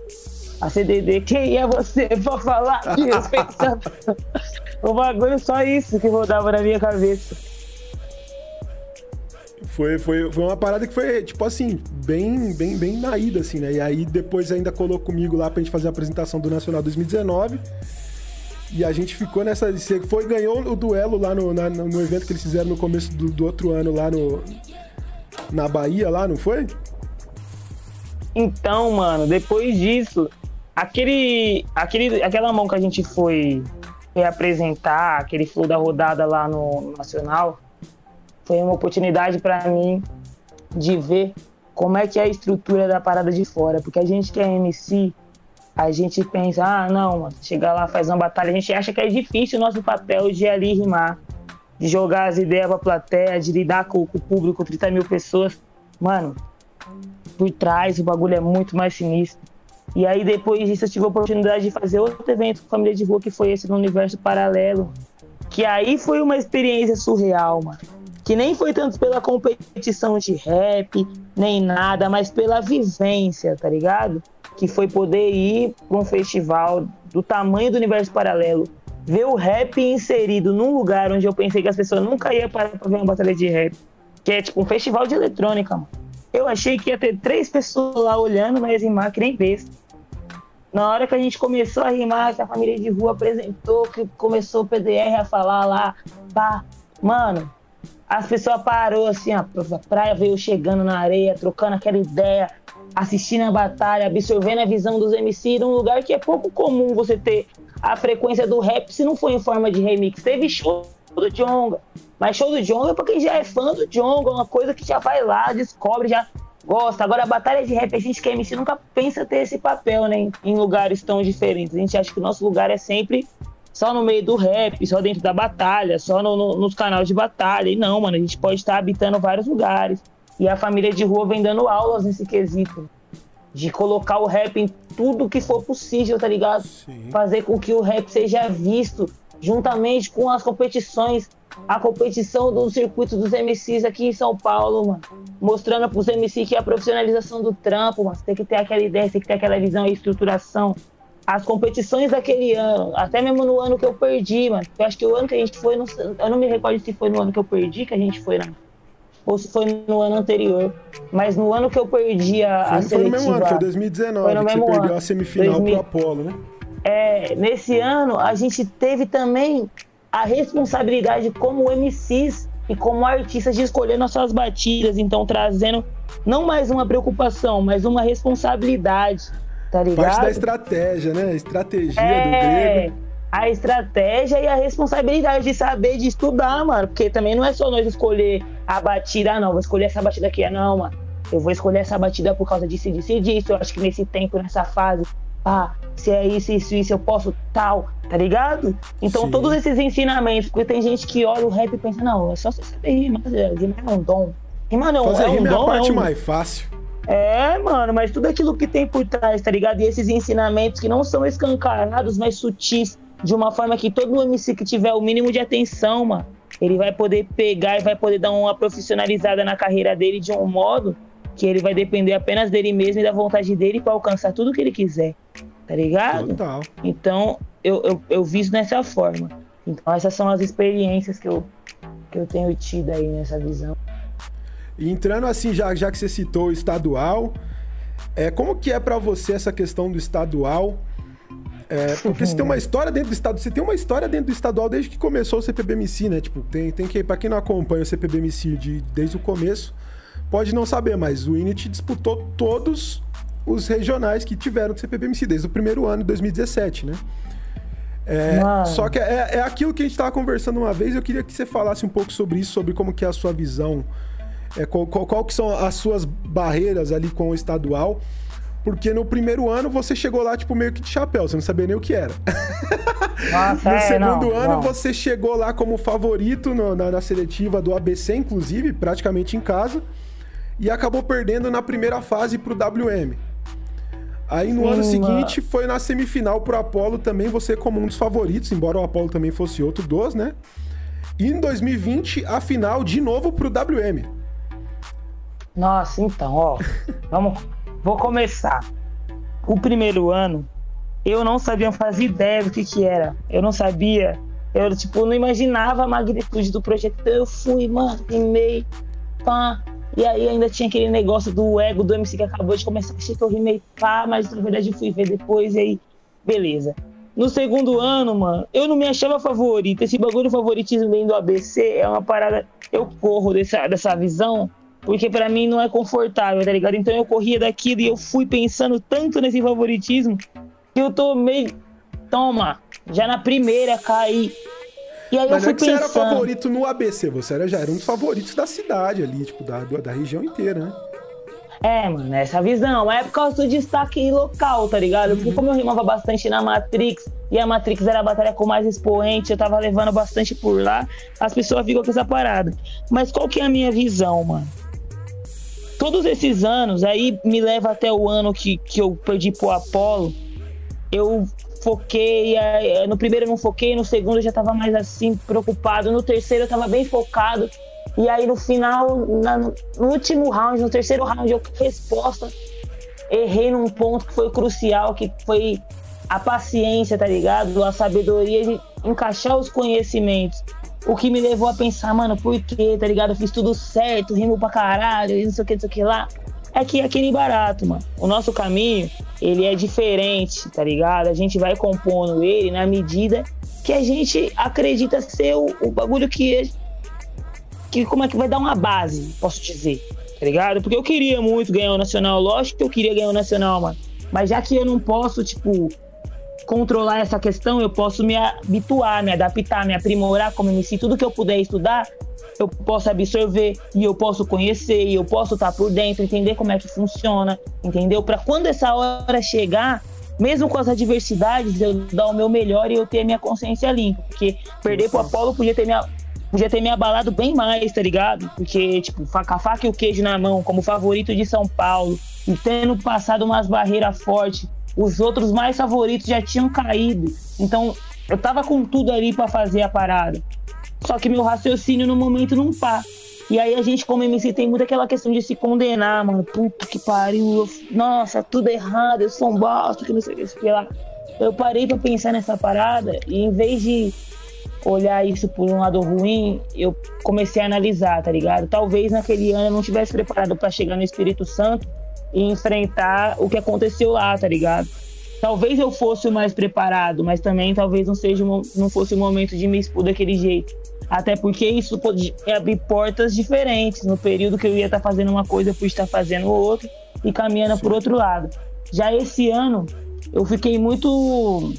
A CDD, quem é você pra falar disso? o bagulho só isso que rodava na minha cabeça. Foi, foi, foi uma parada que foi, tipo assim, bem, bem, bem na ida, assim, né? E aí depois ainda colou comigo lá pra gente fazer a apresentação do Nacional 2019. E a gente ficou nessa. Você foi, ganhou o duelo lá no, na, no evento que eles fizeram no começo do, do outro ano lá no. Na Bahia, lá, não foi? Então, mano, depois disso, aquele, aquele, aquela mão que a gente foi, foi apresentar, aquele flow da rodada lá no Nacional, foi uma oportunidade para mim de ver como é que é a estrutura da parada de fora, porque a gente que é MC, a gente pensa, ah, não, mano, chegar lá, faz uma batalha, a gente acha que é difícil o nosso papel de ali rimar, de jogar as ideias pra plateia, de lidar com, com o público, 30 mil pessoas. Mano, por trás o bagulho é muito mais sinistro. E aí depois disso eu tive a oportunidade de fazer outro evento com família de rua, que foi esse no Universo Paralelo. Que aí foi uma experiência surreal, mano que nem foi tanto pela competição de rap, nem nada, mas pela vivência, tá ligado? Que foi poder ir para um festival do tamanho do universo paralelo, ver o rap inserido num lugar onde eu pensei que as pessoas nunca iam parar pra ver uma batalha de rap, que é tipo um festival de eletrônica, mano. Eu achei que ia ter três pessoas lá olhando, mas rimar que nem besta. Na hora que a gente começou a rimar, que a família de rua apresentou, que começou o PDR a falar lá, pá, mano, as pessoas parou assim, a praia veio chegando na areia, trocando aquela ideia, assistindo a batalha, absorvendo a visão dos MC num lugar que é pouco comum você ter a frequência do rap se não foi em forma de remix. Teve show do Jonga. Mas show do Jonga é pra quem já é fã do Jonga, uma coisa que já vai lá, descobre, já gosta. Agora, a batalha de rap, a gente que é MC nunca pensa ter esse papel, né? Em lugares tão diferentes. A gente acha que o nosso lugar é sempre só no meio do rap, só dentro da batalha, só no, no, nos canais de batalha. E não, mano, a gente pode estar habitando vários lugares. E a família de rua vem dando aulas nesse quesito. De colocar o rap em tudo que for possível, tá ligado? Sim. Fazer com que o rap seja visto juntamente com as competições, a competição do circuito dos MCs aqui em São Paulo, mano. Mostrando pros MCs que é a profissionalização do trampo, mano. Você tem que ter aquela ideia, tem que ter aquela visão e estruturação. As competições daquele ano, até mesmo no ano que eu perdi, mano. Eu acho que o ano que a gente foi, eu não me recordo se foi no ano que eu perdi que a gente foi na ou se foi no ano anterior. Mas no ano que eu perdi a, foi, a seletiva... Foi no mesmo ano, foi 2019, foi no que mesmo você perdeu a semifinal 2000... pro Apolo, né? É, nesse ano, a gente teve também a responsabilidade como MCs e como artistas de escolher nossas batidas, então trazendo não mais uma preocupação, mas uma responsabilidade, tá ligado? Parte da estratégia, né? A estratégia é... do grego a estratégia e a responsabilidade de saber, de estudar, mano. Porque também não é só nós escolher a batida, ah, não, vou escolher essa batida aqui, não, mano. Eu vou escolher essa batida por causa disso, disso e disso. Eu acho que nesse tempo, nessa fase, ah, se é isso, isso, isso, eu posso tal, tá ligado? Então, Sim. todos esses ensinamentos, porque tem gente que olha o rap e pensa, não, é só você saber rimar, rimar é um dom. Rimar não, Fazer é um dom. É a parte é um... mais fácil. É, mano, mas tudo aquilo que tem por trás, tá ligado? E esses ensinamentos que não são escancarados, mas sutis, de uma forma que todo MC que tiver o mínimo de atenção, mano, ele vai poder pegar e vai poder dar uma profissionalizada na carreira dele de um modo que ele vai depender apenas dele mesmo e da vontade dele para alcançar tudo que ele quiser. Tá ligado? Total. Então, eu, eu, eu viso dessa forma. Então, essas são as experiências que eu, que eu tenho tido aí nessa visão. E entrando assim, já, já que você citou o estadual, é, como que é para você essa questão do estadual? É, porque você tem uma história dentro do estado, você tem uma história dentro do estadual desde que começou o CPBMC, né? Tipo, tem, tem que, para quem não acompanha o CPBMC de, desde o começo, pode não saber, mas o Init disputou todos os regionais que tiveram do CPBMC desde o primeiro ano, de 2017, né? É, só que é, é aquilo que a gente estava conversando uma vez, eu queria que você falasse um pouco sobre isso, sobre como que é a sua visão, é, qual, qual, qual que são as suas barreiras ali com o estadual, porque no primeiro ano você chegou lá, tipo, meio que de chapéu, você não sabia nem o que era. Nossa, no é, segundo não, ano não. você chegou lá como favorito no, na, na, seletiva do ABC, inclusive, praticamente em casa, e acabou perdendo na primeira fase pro WM. Aí no Sim, ano seguinte mano. foi na semifinal pro Apollo também, você como um dos favoritos, embora o Apollo também fosse outro dos, né? E em 2020, a final de novo pro WM. Nossa, então, ó, vamos Vou começar. O primeiro ano, eu não sabia fazer ideia do que que era. Eu não sabia. Eu, tipo, não imaginava a magnitude do projeto. Então eu fui, mano, rimei, pá. E aí ainda tinha aquele negócio do ego do MC que acabou de começar. Achei que eu rimei, pá, mas na verdade fui ver depois e aí, beleza. No segundo ano, mano, eu não me achava favorito. Esse bagulho favoritismo dentro do ABC é uma parada. Eu corro dessa, dessa visão porque para mim não é confortável, tá ligado? Então eu corria daquilo e eu fui pensando tanto nesse favoritismo que eu tô meio. Toma, já na primeira caí. E aí Mas eu fui não é que pensando... você era favorito no ABC, você era, já era um dos favoritos da cidade ali, tipo, da, da região inteira, né? É, mano, essa visão. É por causa do destaque local, tá ligado? Porque uhum. como eu rimava bastante na Matrix, e a Matrix era a batalha com mais expoente, eu tava levando bastante por lá, as pessoas ficam com essa parada. Mas qual que é a minha visão, mano? todos esses anos, aí me leva até o ano que, que eu perdi pro Apolo, eu foquei, no primeiro não foquei, no segundo eu já tava mais assim, preocupado, no terceiro eu tava bem focado, e aí no final, na, no último round, no terceiro round, eu resposta, errei num ponto que foi crucial, que foi a paciência, tá ligado? A sabedoria de encaixar os conhecimentos. O que me levou a pensar, mano, por quê, tá ligado? Eu fiz tudo certo, rimo pra caralho, não sei o que, não sei o que lá. É que é aquele barato, mano. O nosso caminho, ele é diferente, tá ligado? A gente vai compondo ele na medida que a gente acredita ser o, o bagulho que, que. Como é que vai dar uma base, posso dizer, tá ligado? Porque eu queria muito ganhar o Nacional, lógico que eu queria ganhar o Nacional, mano. Mas já que eu não posso, tipo, controlar essa questão, eu posso me habituar, me adaptar, me aprimorar como MC. Tudo que eu puder estudar, eu posso absorver e eu posso conhecer e eu posso estar por dentro, entender como é que funciona, entendeu? Para quando essa hora chegar, mesmo com as adversidades, eu dar o meu melhor e eu ter a minha consciência limpa. Porque perder pro Apolo podia ter me, podia ter me abalado bem mais, tá ligado? Porque, tipo, com a faca e o queijo na mão, como favorito de São Paulo, e tendo passado umas barreiras fortes, os outros mais favoritos já tinham caído. Então, eu tava com tudo ali para fazer a parada. Só que meu raciocínio no momento não pá. E aí a gente, como MC, tem muito aquela questão de se condenar, mano. Puta que pariu. Eu, nossa, tudo errado, eu sou um bosta, que não sei o que, lá. Eu parei pra pensar nessa parada e em vez de olhar isso por um lado ruim, eu comecei a analisar, tá ligado? Talvez naquele ano eu não tivesse preparado para chegar no Espírito Santo e enfrentar o que aconteceu lá, tá ligado? Talvez eu fosse o mais preparado, mas também talvez não seja não fosse o momento de me expor daquele jeito. Até porque isso pode abrir portas diferentes. No período que eu ia estar fazendo uma coisa, eu fui estar fazendo outra e caminhando por outro lado. Já esse ano, eu fiquei muito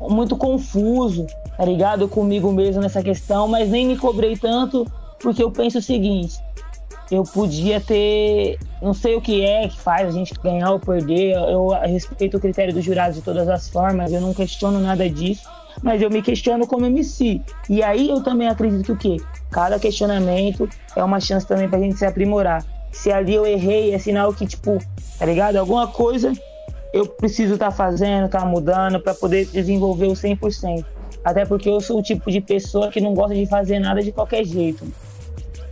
muito confuso, tá ligado? Comigo mesmo nessa questão, mas nem me cobrei tanto, porque eu penso o seguinte: eu podia ter. Não sei o que é que faz a gente ganhar ou perder. Eu respeito o critério do jurado de todas as formas, eu não questiono nada disso mas eu me questiono como MC. E aí eu também acredito que o quê? Cada questionamento é uma chance também pra gente se aprimorar. Se ali eu errei, é sinal que, tipo, tá ligado? Alguma coisa eu preciso estar tá fazendo, tá mudando para poder desenvolver o 100%. Até porque eu sou o tipo de pessoa que não gosta de fazer nada de qualquer jeito.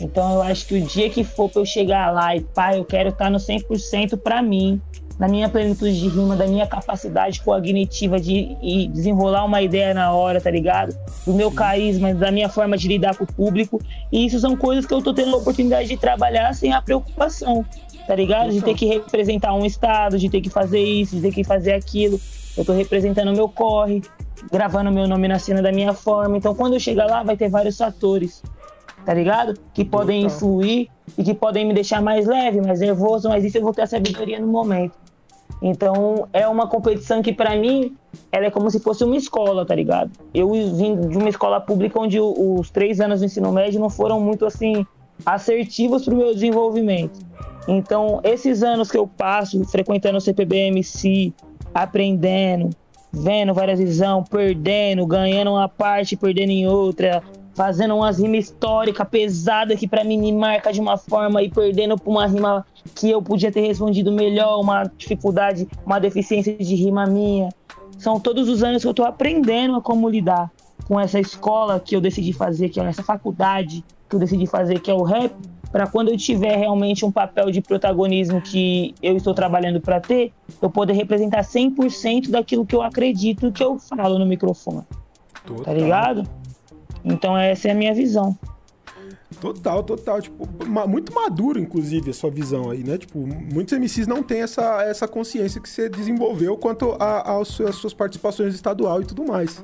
Então eu acho que o dia que for pra eu chegar lá e pá, eu quero estar tá no 100% para mim, da minha plenitude de rima, da minha capacidade cognitiva de, de desenrolar uma ideia na hora, tá ligado? Do meu carisma, da minha forma de lidar com o público. E isso são coisas que eu tô tendo a oportunidade de trabalhar sem a preocupação, tá ligado? De ter que representar um estado, de ter que fazer isso, de ter que fazer aquilo. Eu tô representando o meu corre, gravando meu nome na cena da minha forma. Então, quando eu chegar lá, vai ter vários fatores, tá ligado? Que podem influir e que podem me deixar mais leve, mais nervoso, mas isso eu vou ter a sabedoria no momento. Então, é uma competição que, para mim, ela é como se fosse uma escola, tá ligado? Eu vim de uma escola pública onde os três anos do ensino médio não foram muito, assim, assertivos pro meu desenvolvimento. Então, esses anos que eu passo frequentando o CPBMC, aprendendo, vendo várias visões, perdendo, ganhando uma parte, perdendo em outra, fazendo umas rimas históricas pesadas que para mim me marca de uma forma e perdendo por uma rima que eu podia ter respondido melhor, uma dificuldade, uma deficiência de rima minha. São todos os anos que eu estou aprendendo a como lidar com essa escola que eu decidi fazer, que é essa faculdade que eu decidi fazer, que é o rap, para quando eu tiver realmente um papel de protagonismo que eu estou trabalhando para ter, eu poder representar 100% daquilo que eu acredito que eu falo no microfone. Total. Tá ligado? Então essa é a minha visão. Total, total. Tipo, muito maduro, inclusive, a sua visão aí, né? Tipo, muitos MCs não têm essa, essa consciência que você desenvolveu quanto às suas participações estadual e tudo mais.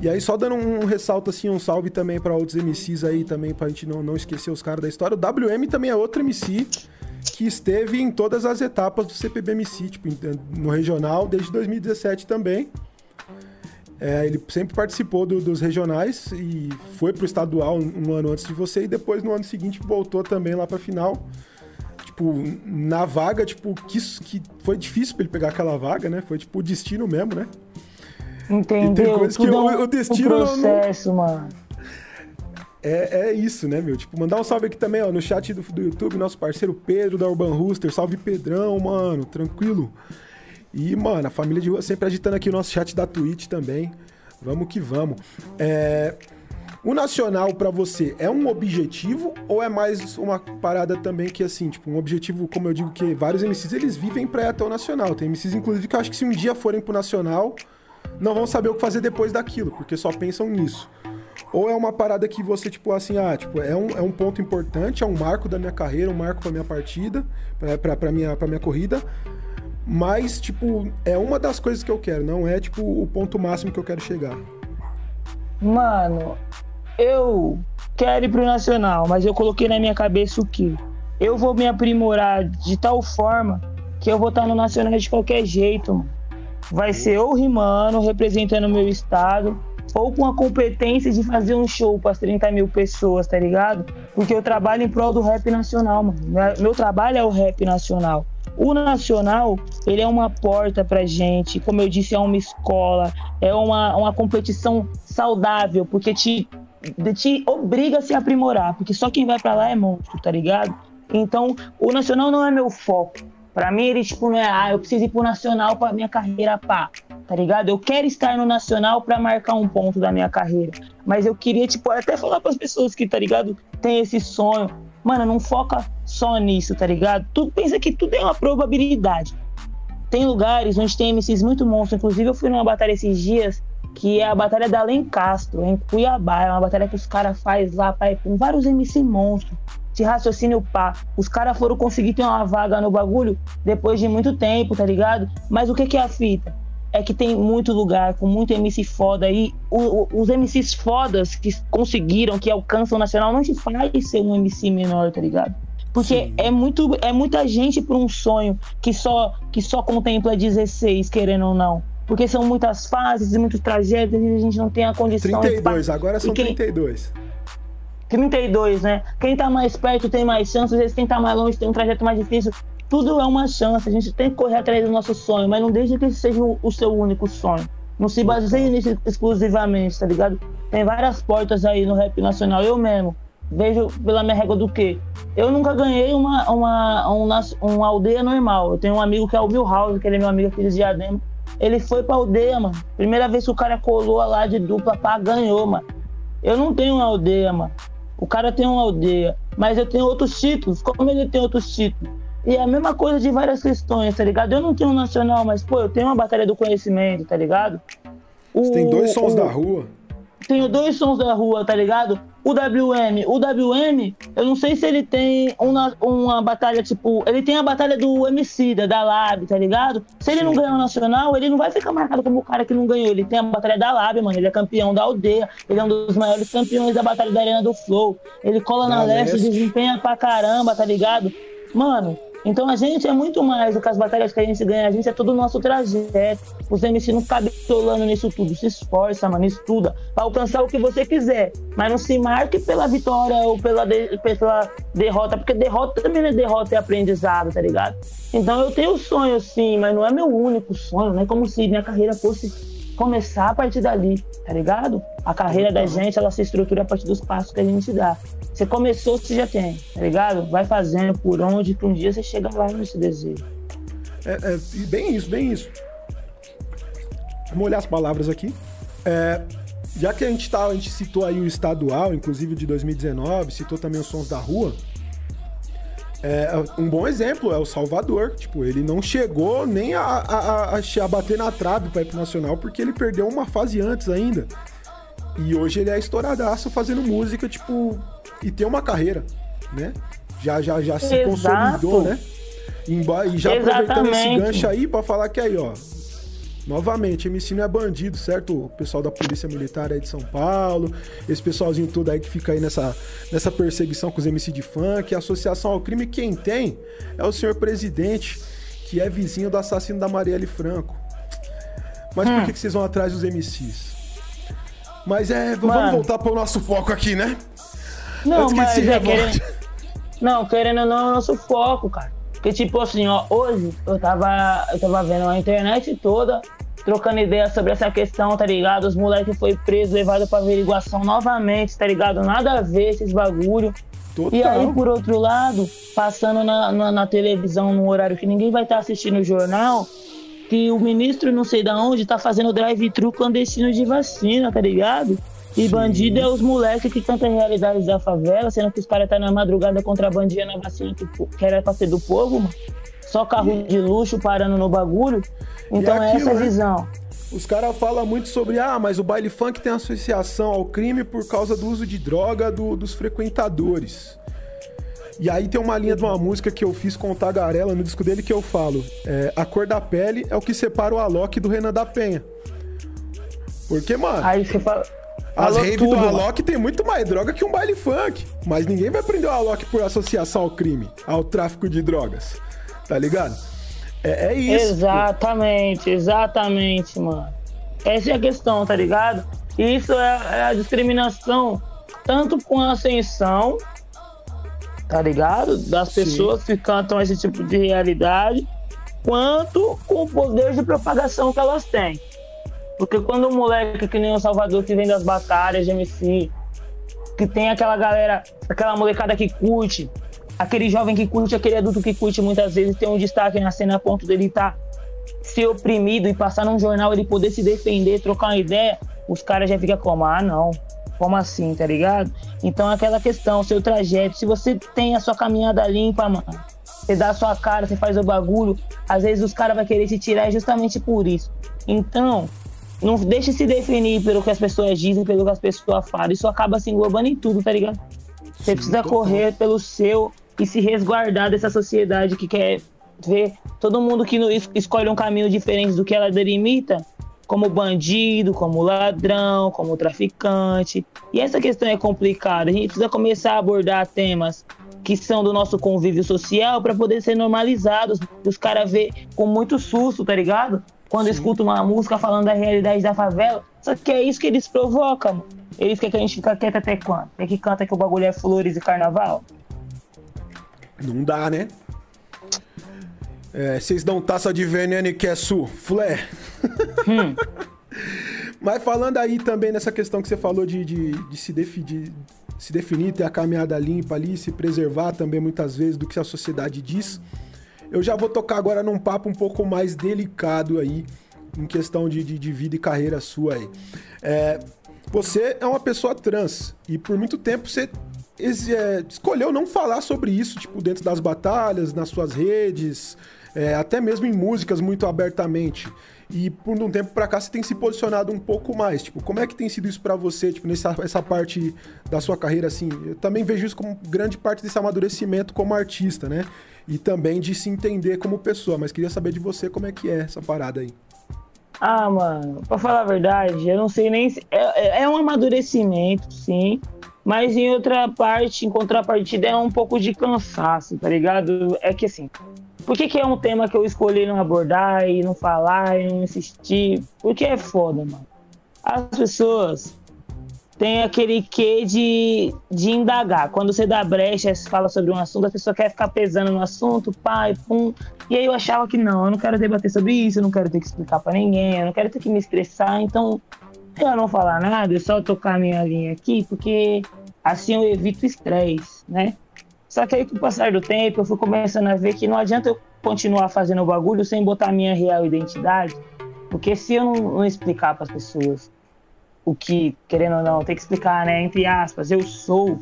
E aí, só dando um ressalto, assim, um salve também para outros MCs aí também, pra gente não, não esquecer os caras da história. O WM também é outro MC que esteve em todas as etapas do CPBMC, tipo, no regional, desde 2017 também. É, ele sempre participou do, dos regionais e foi pro estadual um, um ano antes de você e depois no ano seguinte voltou também lá pra final. Tipo, na vaga, tipo, que, que foi difícil pra ele pegar aquela vaga, né? Foi tipo o destino mesmo, né? Entendeu? E tem coisas que o, o destino um processo, não... mano. É, é isso, né, meu? Tipo, mandar um salve aqui também, ó, no chat do, do YouTube, nosso parceiro Pedro da Urban Rooster. Salve Pedrão, mano, tranquilo. E, mano, a família de rua sempre agitando aqui o nosso chat da Twitch também. Vamos que vamos. É... O nacional para você é um objetivo ou é mais uma parada também que assim, tipo, um objetivo, como eu digo que vários MCs eles vivem para ir até o nacional. Tem MCs inclusive que eu acho que se um dia forem pro nacional, não vão saber o que fazer depois daquilo, porque só pensam nisso. Ou é uma parada que você, tipo, assim, ah, tipo, é um, é um ponto importante, é um marco da minha carreira, um marco pra minha partida, pra, pra, pra, minha, pra minha corrida, mas, tipo, é uma das coisas que eu quero, não é, tipo, o ponto máximo que eu quero chegar. Mano, eu quero ir pro Nacional, mas eu coloquei na minha cabeça o quê? Eu vou me aprimorar de tal forma que eu vou estar no Nacional de qualquer jeito, mano. vai ser ou rimando, representando o meu estado, ou com a competência de fazer um show para 30 mil pessoas, tá ligado? Porque eu trabalho em prol do rap nacional, mano. Meu trabalho é o rap nacional. O nacional, ele é uma porta pra gente, como eu disse, é uma escola, é uma, uma competição saudável, porque te, te obriga a se aprimorar, porque só quem vai para lá é monstro, tá ligado? Então, o nacional não é meu foco. Para mim, ele, tipo, não é, ah, eu preciso ir pro nacional pra minha carreira, pá, tá ligado? Eu quero estar no nacional para marcar um ponto da minha carreira. Mas eu queria, tipo, até falar para as pessoas que, tá ligado, tem esse sonho. Mano, não foca só nisso, tá ligado? Tu pensa que tudo é uma probabilidade. Tem lugares onde tem MCs muito monstros. Inclusive, eu fui numa batalha esses dias, que é a Batalha da Lencastro, em Cuiabá. É uma batalha que os caras fazem lá, pai, com vários MC monstros de raciocínio pá. Os caras foram conseguir ter uma vaga no bagulho depois de muito tempo, tá ligado? Mas o que, que é a fita? É que tem muito lugar com muito MC foda aí. os MCs fodas que conseguiram, que alcançam o nacional, não te faz ser um MC menor, tá ligado? Porque é muito é muita gente para um sonho que só que só contempla 16, querendo ou não. Porque são muitas fases e muitos trajetos e a gente não tem a condição 32, agora são quem, 32. 32, né? Quem tá mais perto tem mais chance, às vezes quem tá mais longe tem um trajeto mais difícil. Tudo é uma chance, a gente tem que correr atrás do nosso sonho, mas não deixe que seja o seu único sonho. Não se baseie nisso exclusivamente, tá ligado? Tem várias portas aí no rap nacional. Eu mesmo vejo pela minha régua do quê? Eu nunca ganhei uma, uma, uma, uma aldeia normal. Eu tenho um amigo que é o Milhouse, que ele é meu amigo aqui de Diadema. Ele foi pra aldeia, mano. Primeira vez que o cara colou lá de dupla, pá, ganhou, mano. Eu não tenho uma aldeia, mano. O cara tem uma aldeia, mas eu tenho outros títulos. Como ele tem outros títulos? E é a mesma coisa de várias questões, tá ligado? Eu não tenho um nacional, mas, pô, eu tenho uma batalha do conhecimento, tá ligado? O, Você tem dois sons o, da rua? Tenho dois sons da rua, tá ligado? O WM. O WM, eu não sei se ele tem uma, uma batalha, tipo. Ele tem a batalha do MC, da, da Lab, tá ligado? Se ele Sim. não ganhar o Nacional, ele não vai ficar marcado como o cara que não ganhou. Ele tem a batalha da Lab, mano. Ele é campeão da aldeia. Ele é um dos maiores campeões da batalha da Arena do Flow. Ele cola na, na leste, leste, desempenha pra caramba, tá ligado? Mano, então a gente é muito mais do que as batalhas que a gente ganha, a gente é todo o nosso trajeto. Os MC não ficam bitolando nisso tudo, se esforça, mano, estuda, para alcançar o que você quiser. Mas não se marque pela vitória ou pela, de, pela derrota, porque derrota também não é derrota, é aprendizado, tá ligado? Então eu tenho sonho sim, mas não é meu único sonho, não é como se minha carreira fosse começar a partir dali, tá ligado? A carreira da gente, ela se estrutura a partir dos passos que a gente dá. Você começou, você já tem, tá ligado? Vai fazendo por onde que um dia você chega lá nesse desejo. É, é bem isso, bem isso. Vamos olhar as palavras aqui. É, já que a gente, tá, a gente citou aí o estadual, inclusive de 2019, citou também os sons da rua. É, um bom exemplo é o Salvador. Tipo, ele não chegou nem a, a, a, a bater na trave para ir pro Nacional porque ele perdeu uma fase antes ainda. E hoje ele é estouradaço fazendo música, tipo, e tem uma carreira, né? Já, já, já se Exato. consolidou, né? E já Exatamente. aproveitando esse gancho aí para falar que aí, ó, Novamente, MC não é bandido, certo? O pessoal da Polícia Militar aí de São Paulo, esse pessoalzinho todo aí que fica aí nessa, nessa perseguição com os MC de funk, a associação ao crime, quem tem é o senhor presidente, que é vizinho do assassino da Marielle Franco. Mas hum. por que, que vocês vão atrás dos MCs? Mas é, Mano. vamos voltar para o nosso foco aqui, né? Não, mas é querendo... Não, querendo ou não, é o nosso foco, cara. Porque, tipo assim, ó, hoje eu tava, eu tava vendo a internet toda, trocando ideia sobre essa questão, tá ligado? Os moleques foi preso, levado pra averiguação novamente, tá ligado? Nada a ver esses bagulho. Total. E aí, por outro lado, passando na, na, na televisão num horário que ninguém vai estar tá assistindo o jornal, que o ministro não sei da onde tá fazendo drive-thru clandestino de vacina, tá ligado? E Sim. bandido é os moleques que cantam realidades da favela, sendo que os caras tá na madrugada contrabandia na vacina que, que era pra ser do povo, mano. Só carro de luxo parando no bagulho. Então é, aquilo, é essa a visão. Né? Os caras falam muito sobre, ah, mas o baile funk tem associação ao crime por causa do uso de droga do, dos frequentadores. E aí tem uma linha de uma música que eu fiz com o Tagarela no disco dele que eu falo: é, A cor da pele é o que separa o Alok do Renan da Penha. Porque, mano. Aí você fala. As raves do Alok tem muito mais droga que um baile funk. Mas ninguém vai prender o Alok por associação ao crime, ao tráfico de drogas. Tá ligado? É, é isso. Exatamente, pô. exatamente, mano. Essa é a questão, tá ligado? Isso é, é a discriminação, tanto com a ascensão, tá ligado? Das pessoas Sim. que cantam esse tipo de realidade, quanto com o poder de propagação que elas têm. Porque quando um moleque que nem o Salvador que vem das batalhas de MC, que tem aquela galera, aquela molecada que curte, aquele jovem que curte, aquele adulto que curte muitas vezes tem um destaque na cena a ponto dele estar tá ser oprimido e passar num jornal ele poder se defender, trocar uma ideia, os caras já ficam como, ah, não, como assim, tá ligado? Então aquela questão, seu trajeto, se você tem a sua caminhada limpa, mano, você dá a sua cara, você faz o bagulho, às vezes os caras vão querer te tirar justamente por isso. Então, não deixe se definir pelo que as pessoas dizem, pelo que as pessoas falam. Isso acaba se englobando em tudo, tá ligado? Você Sim, precisa correr bom. pelo seu e se resguardar dessa sociedade que quer ver todo mundo que escolhe um caminho diferente do que ela delimita, como bandido, como ladrão, como traficante. E essa questão é complicada. A gente precisa começar a abordar temas que são do nosso convívio social para poder ser normalizados, os caras ver com muito susto, tá ligado? Quando escutam uma música falando da realidade da favela. Só que é isso que eles provocam. Eles querem que a gente fique quieto até quando? É que canta que o bagulho é flores e carnaval? Não dá, né? É, vocês dão taça de veneno e quer suflé. Hum. Mas falando aí também nessa questão que você falou de, de, de se, defi, de se definir, ter a caminhada limpa ali, se preservar também muitas vezes do que a sociedade diz. Eu já vou tocar agora num papo um pouco mais delicado aí, em questão de, de, de vida e carreira sua aí. É, você é uma pessoa trans e por muito tempo você é, escolheu não falar sobre isso, tipo, dentro das batalhas, nas suas redes, é, até mesmo em músicas muito abertamente. E por um tempo pra cá você tem se posicionado um pouco mais. Tipo, como é que tem sido isso para você, tipo, nessa essa parte da sua carreira, assim? Eu também vejo isso como grande parte desse amadurecimento como artista, né? E também de se entender como pessoa. Mas queria saber de você como é que é essa parada aí. Ah, mano, pra falar a verdade, eu não sei nem se. É, é, é um amadurecimento, sim. Mas em outra parte, em contrapartida, é um pouco de cansaço, tá ligado? É que assim, por que, que, é um tema que eu escolhi não abordar e não falar e não insistir? Porque é foda, mano. As pessoas têm aquele quê de, de indagar. Quando você dá brecha, você fala sobre um assunto, a pessoa quer ficar pesando no assunto, pai, pum. E aí eu achava que não, eu não quero debater sobre isso, eu não quero ter que explicar para ninguém, eu não quero ter que me estressar. Então, eu não falar nada, eu só tocar minha linha aqui, porque assim eu evito estresse, né? Só que aí, com o passar do tempo, eu fui começando a ver que não adianta eu continuar fazendo o bagulho sem botar minha real identidade. Porque se eu não, não explicar para as pessoas o que, querendo ou não, tem que explicar, né? Entre aspas, eu sou.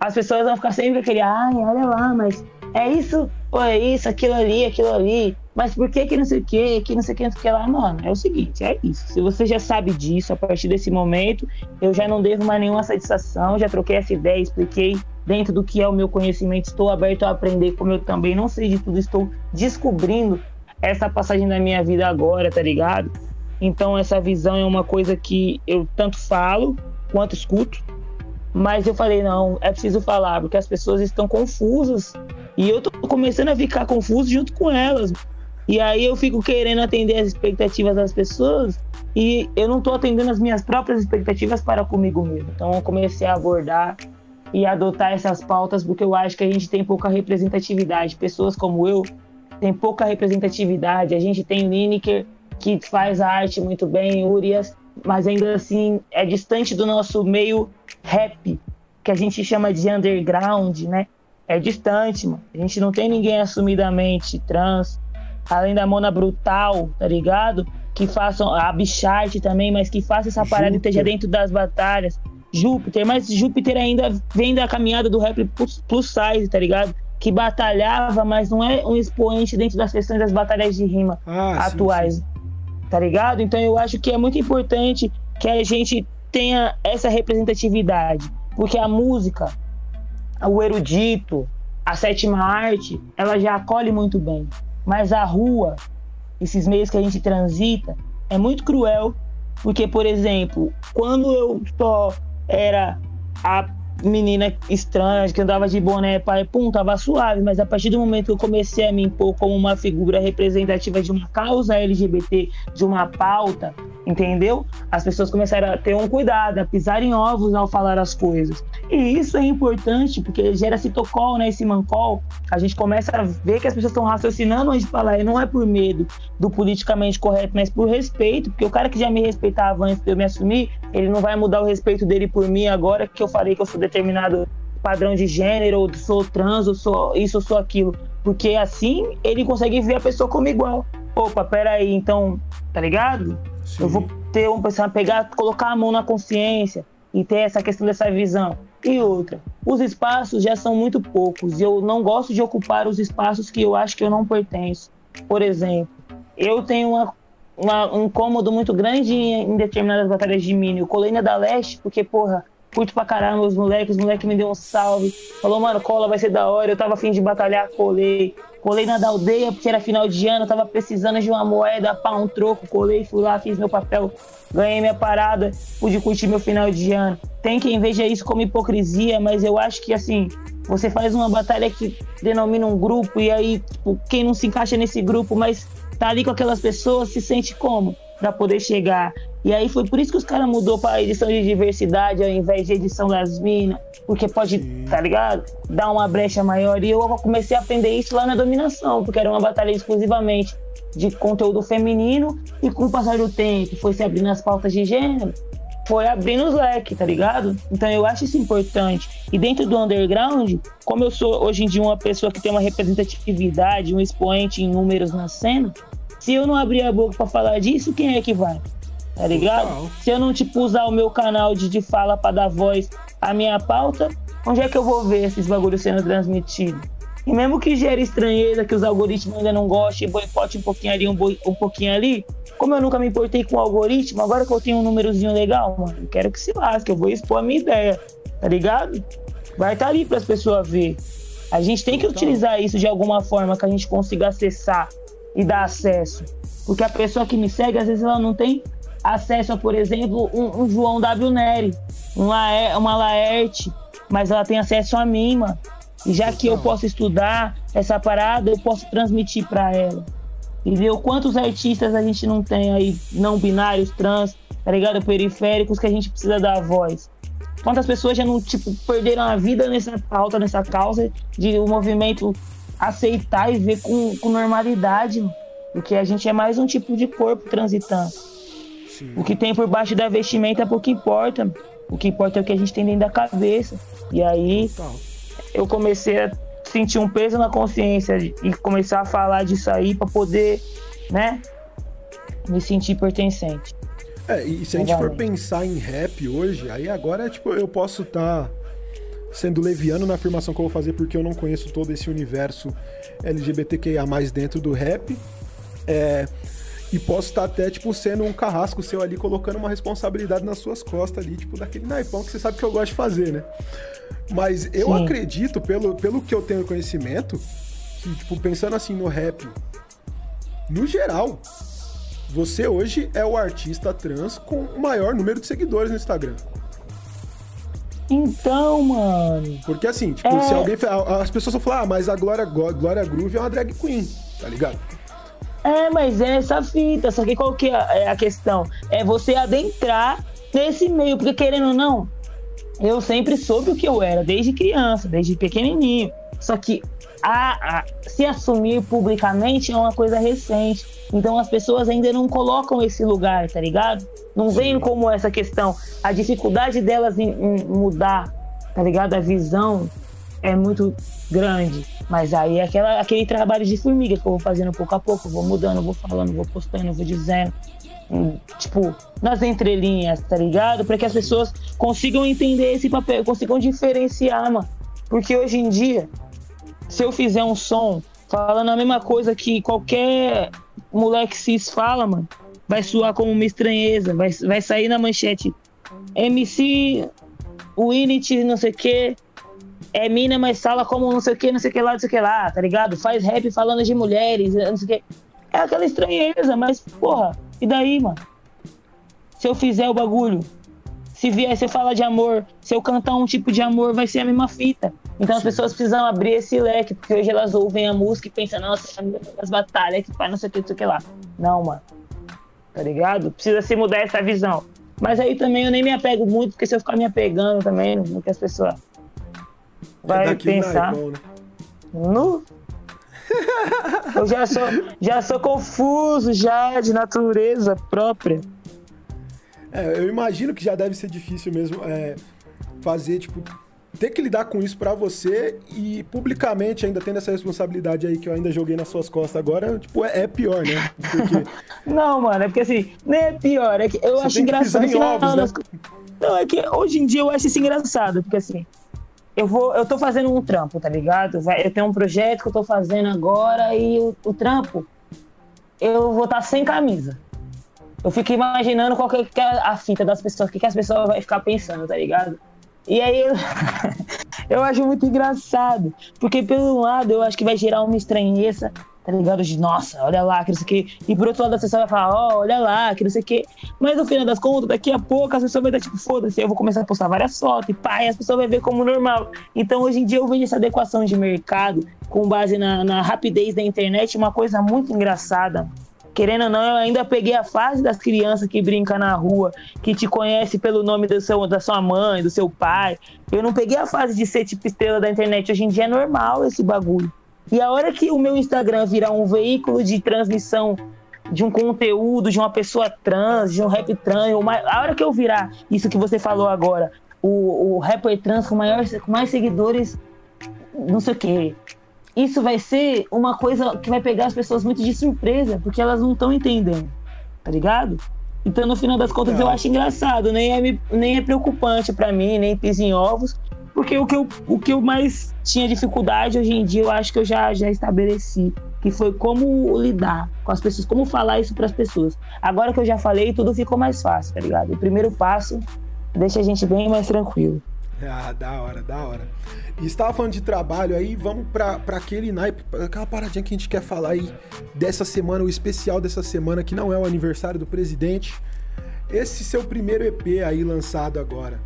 As pessoas vão ficar sempre aquele, ai, olha lá, mas é isso, ou é isso, aquilo ali, aquilo ali. Mas por que que não sei o que, que não sei o que, não sei o que lá, mano? É o seguinte, é isso. Se você já sabe disso, a partir desse momento, eu já não devo mais nenhuma satisfação, já troquei essa ideia, expliquei dentro do que é o meu conhecimento, estou aberto a aprender, como eu também não sei de tudo, estou descobrindo essa passagem da minha vida agora, tá ligado? Então essa visão é uma coisa que eu tanto falo quanto escuto, mas eu falei não, é preciso falar porque as pessoas estão confusas e eu tô começando a ficar confuso junto com elas. E aí eu fico querendo atender as expectativas das pessoas e eu não tô atendendo as minhas próprias expectativas para comigo mesmo. Então eu comecei a abordar e adotar essas pautas, porque eu acho que a gente tem pouca representatividade. Pessoas como eu têm pouca representatividade. A gente tem Lineker, que faz a arte muito bem, Urias, mas ainda assim é distante do nosso meio rap, que a gente chama de underground, né? É distante, mano. A gente não tem ninguém assumidamente trans, além da Mona Brutal, tá ligado? Que façam a Bicharte também, mas que faça essa parada e esteja dentro das batalhas. Júpiter, mas Júpiter ainda vem da caminhada do rap plus, plus size, tá ligado? Que batalhava, mas não é um expoente dentro das questões das batalhas de rima ah, atuais, sim, sim. tá ligado? Então eu acho que é muito importante que a gente tenha essa representatividade, porque a música, o erudito, a sétima arte, ela já acolhe muito bem, mas a rua, esses meios que a gente transita, é muito cruel, porque, por exemplo, quando eu estou era a menina estranha, que andava de boné, pai, pum, tava suave, mas a partir do momento que eu comecei a me impor como uma figura representativa de uma causa LGBT, de uma pauta, entendeu? As pessoas começaram a ter um cuidado, a pisar em ovos ao falar as coisas. E isso é importante, porque gera citocol, né, esse mancol, a gente começa a ver que as pessoas estão raciocinando antes de falar, e não é por medo do politicamente correto, mas por respeito, porque o cara que já me respeitava antes de eu me assumir, ele não vai mudar o respeito dele por mim agora que eu falei que eu sou determinado padrão de gênero, ou sou trans, ou sou isso, ou sou aquilo. Porque assim ele consegue ver a pessoa como igual. Opa, peraí, então, tá ligado? Sim. Eu vou ter um a pegar, colocar a mão na consciência e ter essa questão dessa visão. E outra, os espaços já são muito poucos e eu não gosto de ocupar os espaços que eu acho que eu não pertenço. Por exemplo, eu tenho uma, uma, um incômodo muito grande em determinadas batalhas de mini. Eu colei na da Leste porque, porra, curto pra caramba os moleques, os moleques me deu um salve. Falou, mano, cola vai ser da hora. Eu tava afim de batalhar, colei. Colei na da aldeia porque era final de ano, tava precisando de uma moeda, pá, um troco. Colei, fui lá, fiz meu papel, ganhei minha parada, pude curtir meu final de ano. Tem quem veja isso como hipocrisia, mas eu acho que assim, você faz uma batalha que denomina um grupo e aí, tipo, quem não se encaixa nesse grupo, mas tá ali com aquelas pessoas, se sente como? para poder chegar. E aí foi por isso que os caras mudou para edição de diversidade ao invés de edição das minas, porque pode, Sim. tá ligado? Dar uma brecha maior. E eu comecei a aprender isso lá na dominação, porque era uma batalha exclusivamente de conteúdo feminino e com o passar do tempo foi se abrindo as pautas de gênero, foi abrindo os leques, tá ligado? Então eu acho isso importante. E dentro do underground, como eu sou hoje em dia uma pessoa que tem uma representatividade, um expoente em números na cena, se eu não abrir a boca para falar disso, quem é que vai? Tá ligado? Total. Se eu não, tipo, usar o meu canal de, de fala para dar voz à minha pauta, onde é que eu vou ver esses bagulhos sendo transmitidos? E mesmo que gere estranheza, que os algoritmos ainda não gostem, boicote um pouquinho ali, um, boi, um pouquinho ali, como eu nunca me importei com o algoritmo, agora que eu tenho um númerozinho legal, mano, eu quero que se lasque, eu vou expor a minha ideia, tá ligado? Vai estar tá ali para as pessoas ver. A gente tem que utilizar isso de alguma forma que a gente consiga acessar e dar acesso. Porque a pessoa que me segue, às vezes ela não tem acesso a, por exemplo, um, um João W. Neri, um Laer, uma Laerte, mas ela tem acesso a mim, mano. E já que eu posso estudar essa parada, eu posso transmitir para ela. Entendeu? Quantos artistas a gente não tem aí, não binários, trans, tá ligado? Periféricos que a gente precisa dar voz. Quantas pessoas já não, tipo, perderam a vida nessa pauta, nessa causa de o um movimento aceitar e ver com, com normalidade, porque a gente é mais um tipo de corpo transitando. Sim. O que tem por baixo da vestimenta é pouco importa. O que importa é o que a gente tem dentro da cabeça. E aí eu comecei a sentir um peso na consciência e começar a falar disso aí para poder, né, me sentir pertencente. É, e se a gente for pensar em rap hoje, aí agora, tipo, eu posso estar tá sendo leviano na afirmação que eu vou fazer porque eu não conheço todo esse universo LGBTQIA+, dentro do rap. É, e posso estar até, tipo, sendo um carrasco seu ali, colocando uma responsabilidade nas suas costas ali, tipo, daquele naipão que você sabe que eu gosto de fazer, né? Mas eu Sim. acredito, pelo, pelo que eu tenho conhecimento, que, tipo, pensando assim no rap, no geral, você hoje é o artista trans com o maior número de seguidores no Instagram. Então, mano. Porque assim, tipo, é... se alguém. As pessoas vão falar, ah, mas a Glória, Glória Groove é uma drag queen, tá ligado? É, mas é essa fita. Só que qual que é a questão? É você adentrar nesse meio, porque querendo ou não, eu sempre soube o que eu era, desde criança, desde pequenininho. Só que a, a, se assumir publicamente é uma coisa recente. Então as pessoas ainda não colocam esse lugar, tá ligado? Não veem como essa questão. A dificuldade delas em, em mudar, tá ligado? A visão é muito grande. Mas aí é aquela, aquele trabalho de formiga que eu vou fazendo pouco a pouco, vou mudando, vou falando, vou postando, vou dizendo. Hum, tipo, nas entrelinhas, tá ligado? Para que as pessoas consigam entender esse papel, consigam diferenciar, mano. Porque hoje em dia, se eu fizer um som falando a mesma coisa que qualquer moleque cis fala, mano, vai soar como uma estranheza, vai, vai sair na manchete. MC Winit, não sei o que, é mina, mas fala como não sei o que, não sei o que lá, não sei o que lá, tá ligado? Faz rap falando de mulheres, não sei o que. É aquela estranheza, mas, porra, e daí, mano? Se eu fizer o bagulho Se vier, se eu falar de amor, se eu cantar um tipo de amor, vai ser a mesma fita. Então as pessoas precisam abrir esse leque, porque hoje elas ouvem a música e pensam, nossa, as batalhas que faz não sei o que, não sei o que lá. Não, mano. Tá ligado? Precisa se mudar essa visão. Mas aí também eu nem me apego muito, porque se eu ficar me apegando também no que as pessoas vai é pensar. Né? No eu já sou, já sou confuso já de natureza própria. É, eu imagino que já deve ser difícil mesmo é, fazer, tipo, ter que lidar com isso para você e publicamente ainda tendo essa responsabilidade aí que eu ainda joguei nas suas costas agora, tipo, é, é pior, né? Porque... Não, mano, é porque assim, nem é pior, é que eu você acho engraçado. Que, ovos, né? Não, é que hoje em dia eu acho isso engraçado, porque assim, eu vou, eu tô fazendo um trampo, tá ligado? Eu tenho um projeto que eu tô fazendo agora e o, o trampo eu vou estar tá sem camisa. Eu fico imaginando qual que é a fita das pessoas, o que, que as pessoas vão ficar pensando, tá ligado? E aí eu, eu acho muito engraçado, porque pelo lado eu acho que vai gerar uma estranheza tá ligado? De nossa, olha lá, que não sei o quê. E por outro lado, a pessoa vai falar, ó, oh, olha lá, que não sei o quê. Mas no final das contas, daqui a pouco, as pessoas vão estar tipo, foda-se, eu vou começar a postar várias fotos e pá, e as pessoas vão ver como normal. Então, hoje em dia, eu vejo essa adequação de mercado com base na, na rapidez da internet, uma coisa muito engraçada. Querendo ou não, eu ainda peguei a fase das crianças que brincam na rua, que te conhece pelo nome do seu, da sua mãe, do seu pai. Eu não peguei a fase de ser tipo estrela da internet. Hoje em dia é normal esse bagulho. E a hora que o meu Instagram virar um veículo de transmissão de um conteúdo de uma pessoa trans, de um rap trans, a hora que eu virar isso que você falou agora, o, o rapper trans com, maior, com mais seguidores, não sei o quê. Isso vai ser uma coisa que vai pegar as pessoas muito de surpresa, porque elas não estão entendendo, tá ligado? Então, no final das contas, eu acho engraçado, nem é, nem é preocupante para mim, nem pisa em ovos, porque o que, eu, o que eu mais tinha dificuldade hoje em dia, eu acho que eu já, já estabeleci. Que foi como lidar com as pessoas, como falar isso para as pessoas. Agora que eu já falei, tudo ficou mais fácil, tá ligado? O primeiro passo deixa a gente bem mais tranquilo. Ah, da hora, da hora. E estava falando de trabalho aí, vamos para aquele naipe, aquela paradinha que a gente quer falar aí dessa semana, o especial dessa semana, que não é o aniversário do presidente. Esse seu primeiro EP aí lançado agora.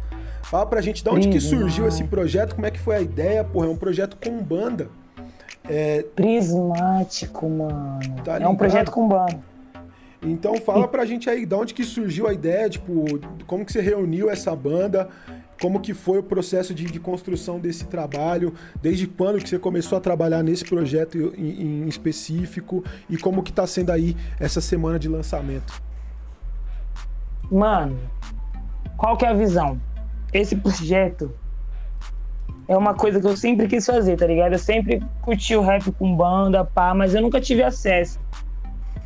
Fala pra gente de onde que surgiu esse projeto, como é que foi a ideia, porra, é um projeto com banda. É... Prismático, mano. Tá é um projeto com banda. Então fala pra gente aí, de onde que surgiu a ideia, tipo, como que você reuniu essa banda, como que foi o processo de, de construção desse trabalho, desde quando que você começou a trabalhar nesse projeto em, em específico e como que tá sendo aí essa semana de lançamento. Mano, qual que é a visão? Esse projeto é uma coisa que eu sempre quis fazer, tá ligado? Eu sempre curti o rap com banda, pá, mas eu nunca tive acesso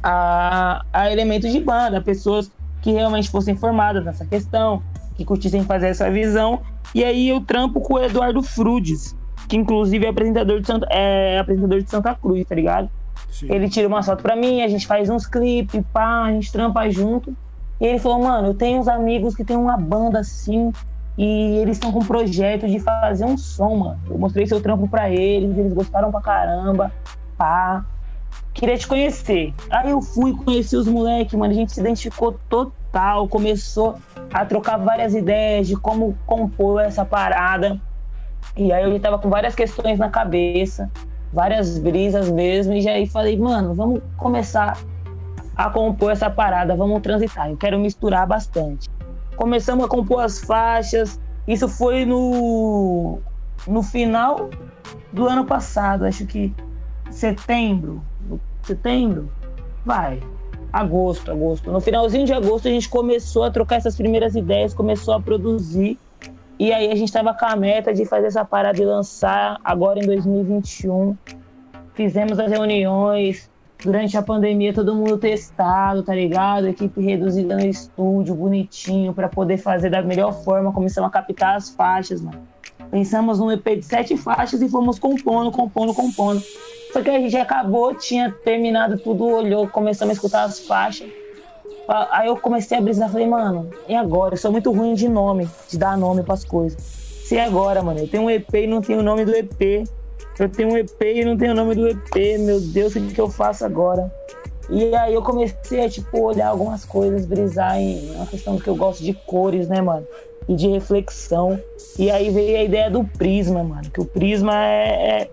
a, a elementos de banda, pessoas que realmente fossem formadas nessa questão, que curtissem fazer essa visão. E aí eu trampo com o Eduardo Frudes, que inclusive é apresentador de Santa, é apresentador de Santa Cruz, tá ligado? Sim. Ele tira uma foto pra mim, a gente faz uns clipes, pá, a gente trampa junto. E ele falou, mano, eu tenho uns amigos que tem uma banda assim, e eles estão com um projeto de fazer um som, mano. Eu mostrei seu trampo para eles, eles gostaram pra caramba. Pá. Queria te conhecer. Aí eu fui conhecer os moleques, mano. A gente se identificou total. Começou a trocar várias ideias de como compor essa parada. E aí eu já tava com várias questões na cabeça, várias brisas mesmo. E aí falei, mano, vamos começar a compor essa parada, vamos transitar. Eu quero misturar bastante começamos a compor as faixas. Isso foi no, no final do ano passado, acho que setembro. Setembro? Vai. Agosto, agosto. No finalzinho de agosto a gente começou a trocar essas primeiras ideias, começou a produzir. E aí a gente estava com a meta de fazer essa parada e lançar agora em 2021. Fizemos as reuniões, durante a pandemia todo mundo testado, tá ligado? Equipe reduzida no estúdio, bonitinho, para poder fazer da melhor forma. Começamos a captar as faixas, mano. Pensamos num EP de sete faixas e fomos compondo, compondo, compondo. Só que a gente acabou, tinha terminado tudo, olhou, começamos a escutar as faixas. Aí eu comecei a brisar, falei, mano, e agora? Eu sou muito ruim de nome, de dar nome pras coisas. Se agora, mano, eu tenho um EP e não tenho o nome do EP eu tenho um EP e não tenho o nome do EP, meu Deus, o que, que eu faço agora? E aí eu comecei a, tipo, olhar algumas coisas, brisar em uma questão que eu gosto de cores, né, mano? e de reflexão. E aí veio a ideia do prisma, mano. Que o prisma é, é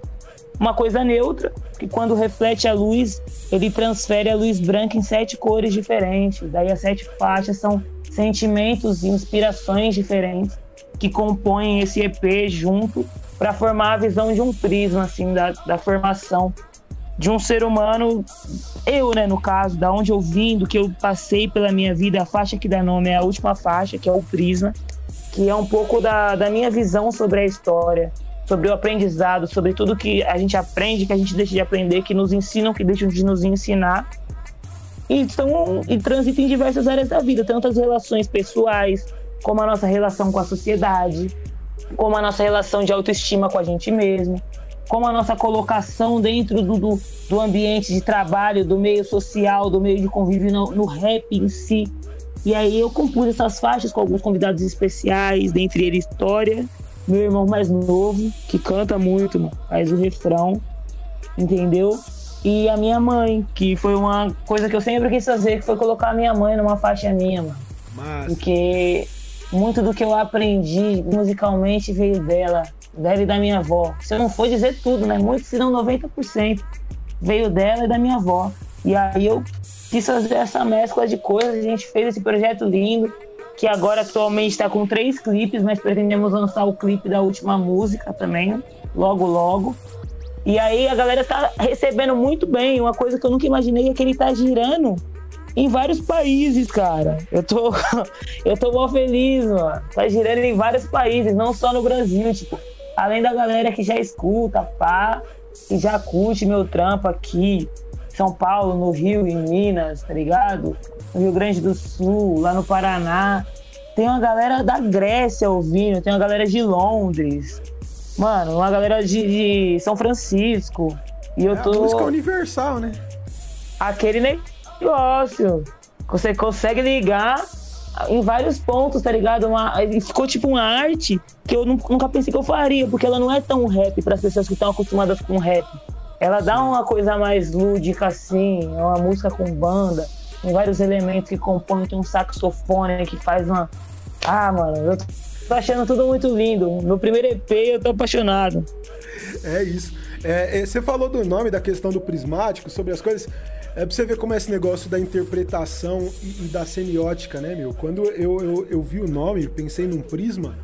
uma coisa neutra, que quando reflete a luz, ele transfere a luz branca em sete cores diferentes. Daí as sete faixas são sentimentos e inspirações diferentes que compõem esse EP junto para formar a visão de um prisma, assim, da, da formação de um ser humano, eu, né, no caso, da onde eu vim, do que eu passei pela minha vida, a faixa que dá nome é a última faixa, que é o Prisma, que é um pouco da, da minha visão sobre a história, sobre o aprendizado, sobre tudo que a gente aprende, que a gente deixa de aprender, que nos ensinam, que deixam de nos ensinar. E, são, e transitam em diversas áreas da vida, tanto as relações pessoais, como a nossa relação com a sociedade, como a nossa relação de autoestima com a gente mesmo, como a nossa colocação dentro do, do, do ambiente de trabalho, do meio social, do meio de convívio no, no rap em si. E aí eu compus essas faixas com alguns convidados especiais, dentre eles História, meu irmão mais novo, que canta muito, faz o refrão, entendeu? E a minha mãe, que foi uma coisa que eu sempre quis fazer, que foi colocar a minha mãe numa faixa minha, mano. Mas... Porque muito do que eu aprendi musicalmente veio dela dela e da minha avó. Se eu não for dizer tudo, né? Muito, se não 90%, veio dela e da minha avó. E aí eu quis fazer essa mescla de coisas, a gente fez esse projeto lindo, que agora atualmente está com três clipes, mas pretendemos lançar o clipe da última música também, logo logo. E aí a galera tá recebendo muito bem. Uma coisa que eu nunca imaginei é que ele tá girando em vários países, cara. Eu tô, eu tô mó feliz, mano. Tá girando em vários países, não só no Brasil. Tipo, além da galera que já escuta, pá, que já curte meu trampo aqui, São Paulo, no Rio, em Minas, tá ligado? No Rio Grande do Sul, lá no Paraná. Tem uma galera da Grécia ouvindo, tem uma galera de Londres. Mano, uma galera de, de São Francisco. E eu é tô. A música universal, né? Aquele negócio. Você consegue ligar em vários pontos, tá ligado? Uma, ficou tipo uma arte que eu nunca pensei que eu faria, porque ela não é tão rap para as pessoas que estão acostumadas com rap. Ela dá uma coisa mais lúdica assim, é uma música com banda, com vários elementos que compõem, tem um saxofone que faz uma. Ah, mano, eu tô achando tudo muito lindo. Meu primeiro EP, eu tô apaixonado. É isso. É, é, você falou do nome, da questão do prismático, sobre as coisas. É pra você ver como é esse negócio da interpretação e, e da semiótica, né, meu? Quando eu, eu, eu, vi o nome, pensei num prisma,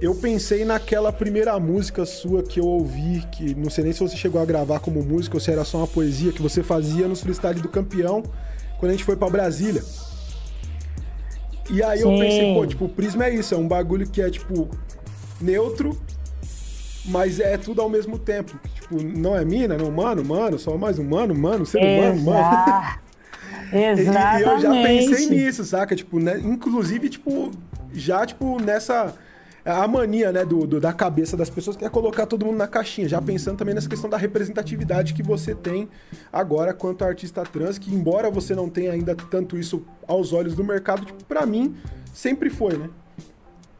eu pensei naquela primeira música sua que eu ouvi, que não sei nem se você chegou a gravar como música ou se era só uma poesia que você fazia no freestyle do campeão, quando a gente foi para Brasília. E aí Sim. eu pensei, pô, tipo, o prisma é isso, é um bagulho que é, tipo, neutro, mas é tudo ao mesmo tempo. Tipo, não é mina, não, mano, mano, só mais um mano, mano, ser humano, mano. Exatamente. E, eu já pensei nisso, saca? Tipo, né? inclusive, tipo, já, tipo, nessa. A mania, né, do, do, da cabeça das pessoas que é colocar todo mundo na caixinha. Já pensando também nessa questão da representatividade que você tem agora quanto artista trans, que embora você não tenha ainda tanto isso aos olhos do mercado, tipo, pra mim, sempre foi, né?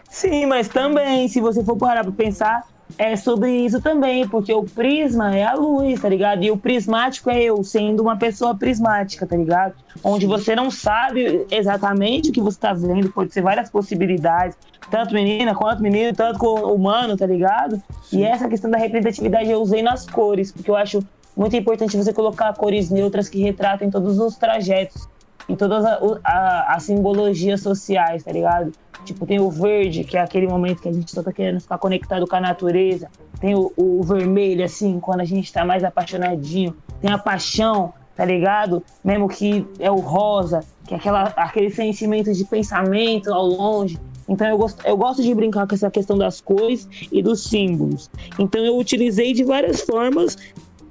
Sim, mas também, se você for parar pra pensar, é sobre isso também, porque o prisma é a luz, tá ligado? E o prismático é eu sendo uma pessoa prismática, tá ligado? Onde você não sabe exatamente o que você tá vendo, pode ser várias possibilidades, tanto menina quanto menino, tanto humano, tá ligado? Sim. E essa questão da representatividade eu usei nas cores, porque eu acho muito importante você colocar cores neutras que retratem todos os trajetos e todas as simbologias sociais, tá ligado? Tipo, tem o verde, que é aquele momento que a gente só tá querendo ficar conectado com a natureza. Tem o, o vermelho, assim, quando a gente tá mais apaixonadinho. Tem a paixão, tá ligado? Mesmo que é o rosa, que é aquela, aquele sentimento de pensamento ao longe. Então eu gosto, eu gosto de brincar com essa questão das cores e dos símbolos. Então eu utilizei de várias formas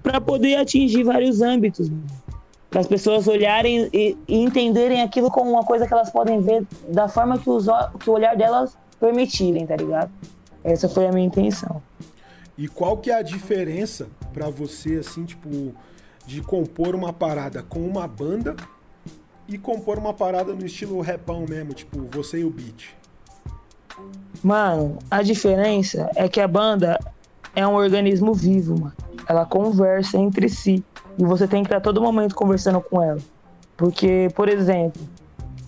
para poder atingir vários âmbitos para as pessoas olharem e, e, entenderem aquilo como uma coisa que elas podem ver da forma que, os, que o olhar delas permitirem, tá ligado? Essa foi a minha intenção. E qual que é a diferença para você, assim, tipo, de compor uma parada com uma banda e compor uma parada no estilo repão mesmo, tipo, você e o beat? Mano, a diferença é que a banda é um organismo vivo, mano. Ela conversa entre si. E você tem que estar todo momento conversando com ela. Porque, por exemplo,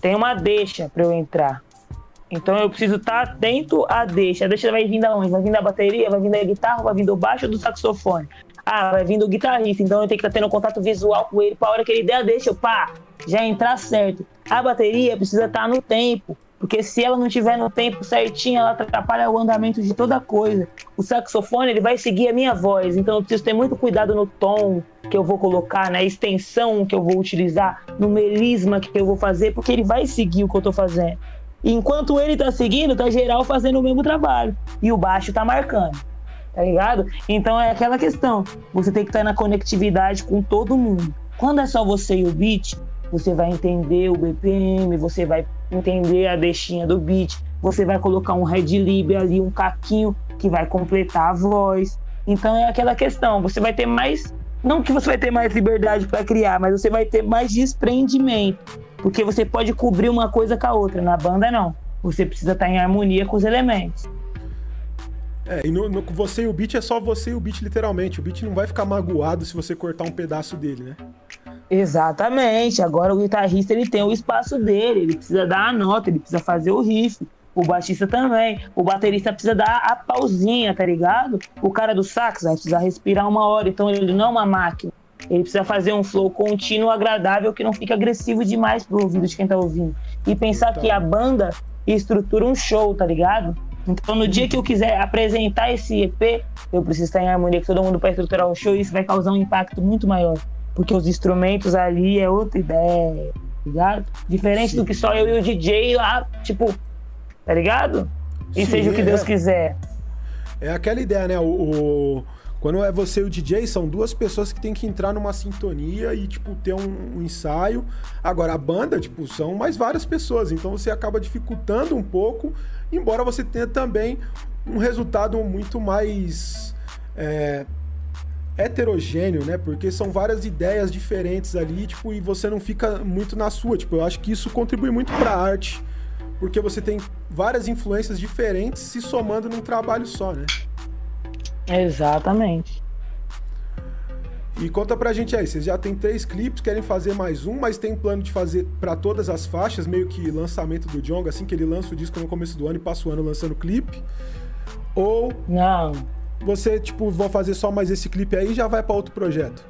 tem uma deixa para eu entrar. Então eu preciso estar atento à deixa. A deixa vai vir da onde? Vai vir da bateria, vai vir da guitarra, vai vir do baixo ou do saxofone? Ah, vai vir do guitarrista, então eu tenho que estar tendo contato visual com ele para a hora que ele der a deixa, eu, pá, já entrar certo. A bateria precisa estar no tempo. Porque se ela não tiver no tempo certinho, ela atrapalha o andamento de toda coisa. O saxofone, ele vai seguir a minha voz, então eu preciso ter muito cuidado no tom que eu vou colocar, na extensão que eu vou utilizar, no melisma que eu vou fazer, porque ele vai seguir o que eu tô fazendo. E enquanto ele tá seguindo, tá geral fazendo o mesmo trabalho. E o baixo tá marcando. Tá ligado? Então é aquela questão. Você tem que estar na conectividade com todo mundo. Quando é só você e o beat, você vai entender o BPM, você vai entender a deixinha do beat, você vai colocar um red lib ali, um caquinho que vai completar a voz. Então é aquela questão, você vai ter mais, não que você vai ter mais liberdade para criar, mas você vai ter mais desprendimento, porque você pode cobrir uma coisa com a outra, na banda não. Você precisa estar em harmonia com os elementos. É, e no, no, você e o beat é só você e o beat, literalmente. O beat não vai ficar magoado se você cortar um pedaço dele, né? Exatamente. Agora o guitarrista ele tem o espaço dele, ele precisa dar a nota, ele precisa fazer o riff. O baixista também. O baterista precisa dar a pausinha, tá ligado? O cara do sax vai precisar respirar uma hora, então ele não é uma máquina. Ele precisa fazer um flow contínuo, agradável, que não fique agressivo demais pro ouvido de quem tá ouvindo. E pensar então. que a banda estrutura um show, tá ligado? Então, no dia que eu quiser apresentar esse EP, eu preciso estar em harmonia com todo mundo para estruturar o show e isso vai causar um impacto muito maior. Porque os instrumentos ali é outra ideia, tá ligado? Diferente Sim. do que só eu e o DJ lá, tipo, tá ligado? E Sim, seja o que Deus é, quiser. É aquela ideia, né? O, o, quando é você e o DJ, são duas pessoas que tem que entrar numa sintonia e, tipo, ter um, um ensaio. Agora, a banda, tipo, são mais várias pessoas, então você acaba dificultando um pouco embora você tenha também um resultado muito mais é, heterogêneo, né? Porque são várias ideias diferentes ali, tipo, e você não fica muito na sua. Tipo, eu acho que isso contribui muito para a arte, porque você tem várias influências diferentes se somando num trabalho só, né? Exatamente. E conta pra gente aí, vocês já tem três clipes, querem fazer mais um, mas tem plano de fazer para todas as faixas, meio que lançamento do Jong, assim que ele lança o disco no começo do ano e passa o ano lançando clipe? Ou Não. Você, tipo, vão fazer só mais esse clipe aí e já vai para outro projeto?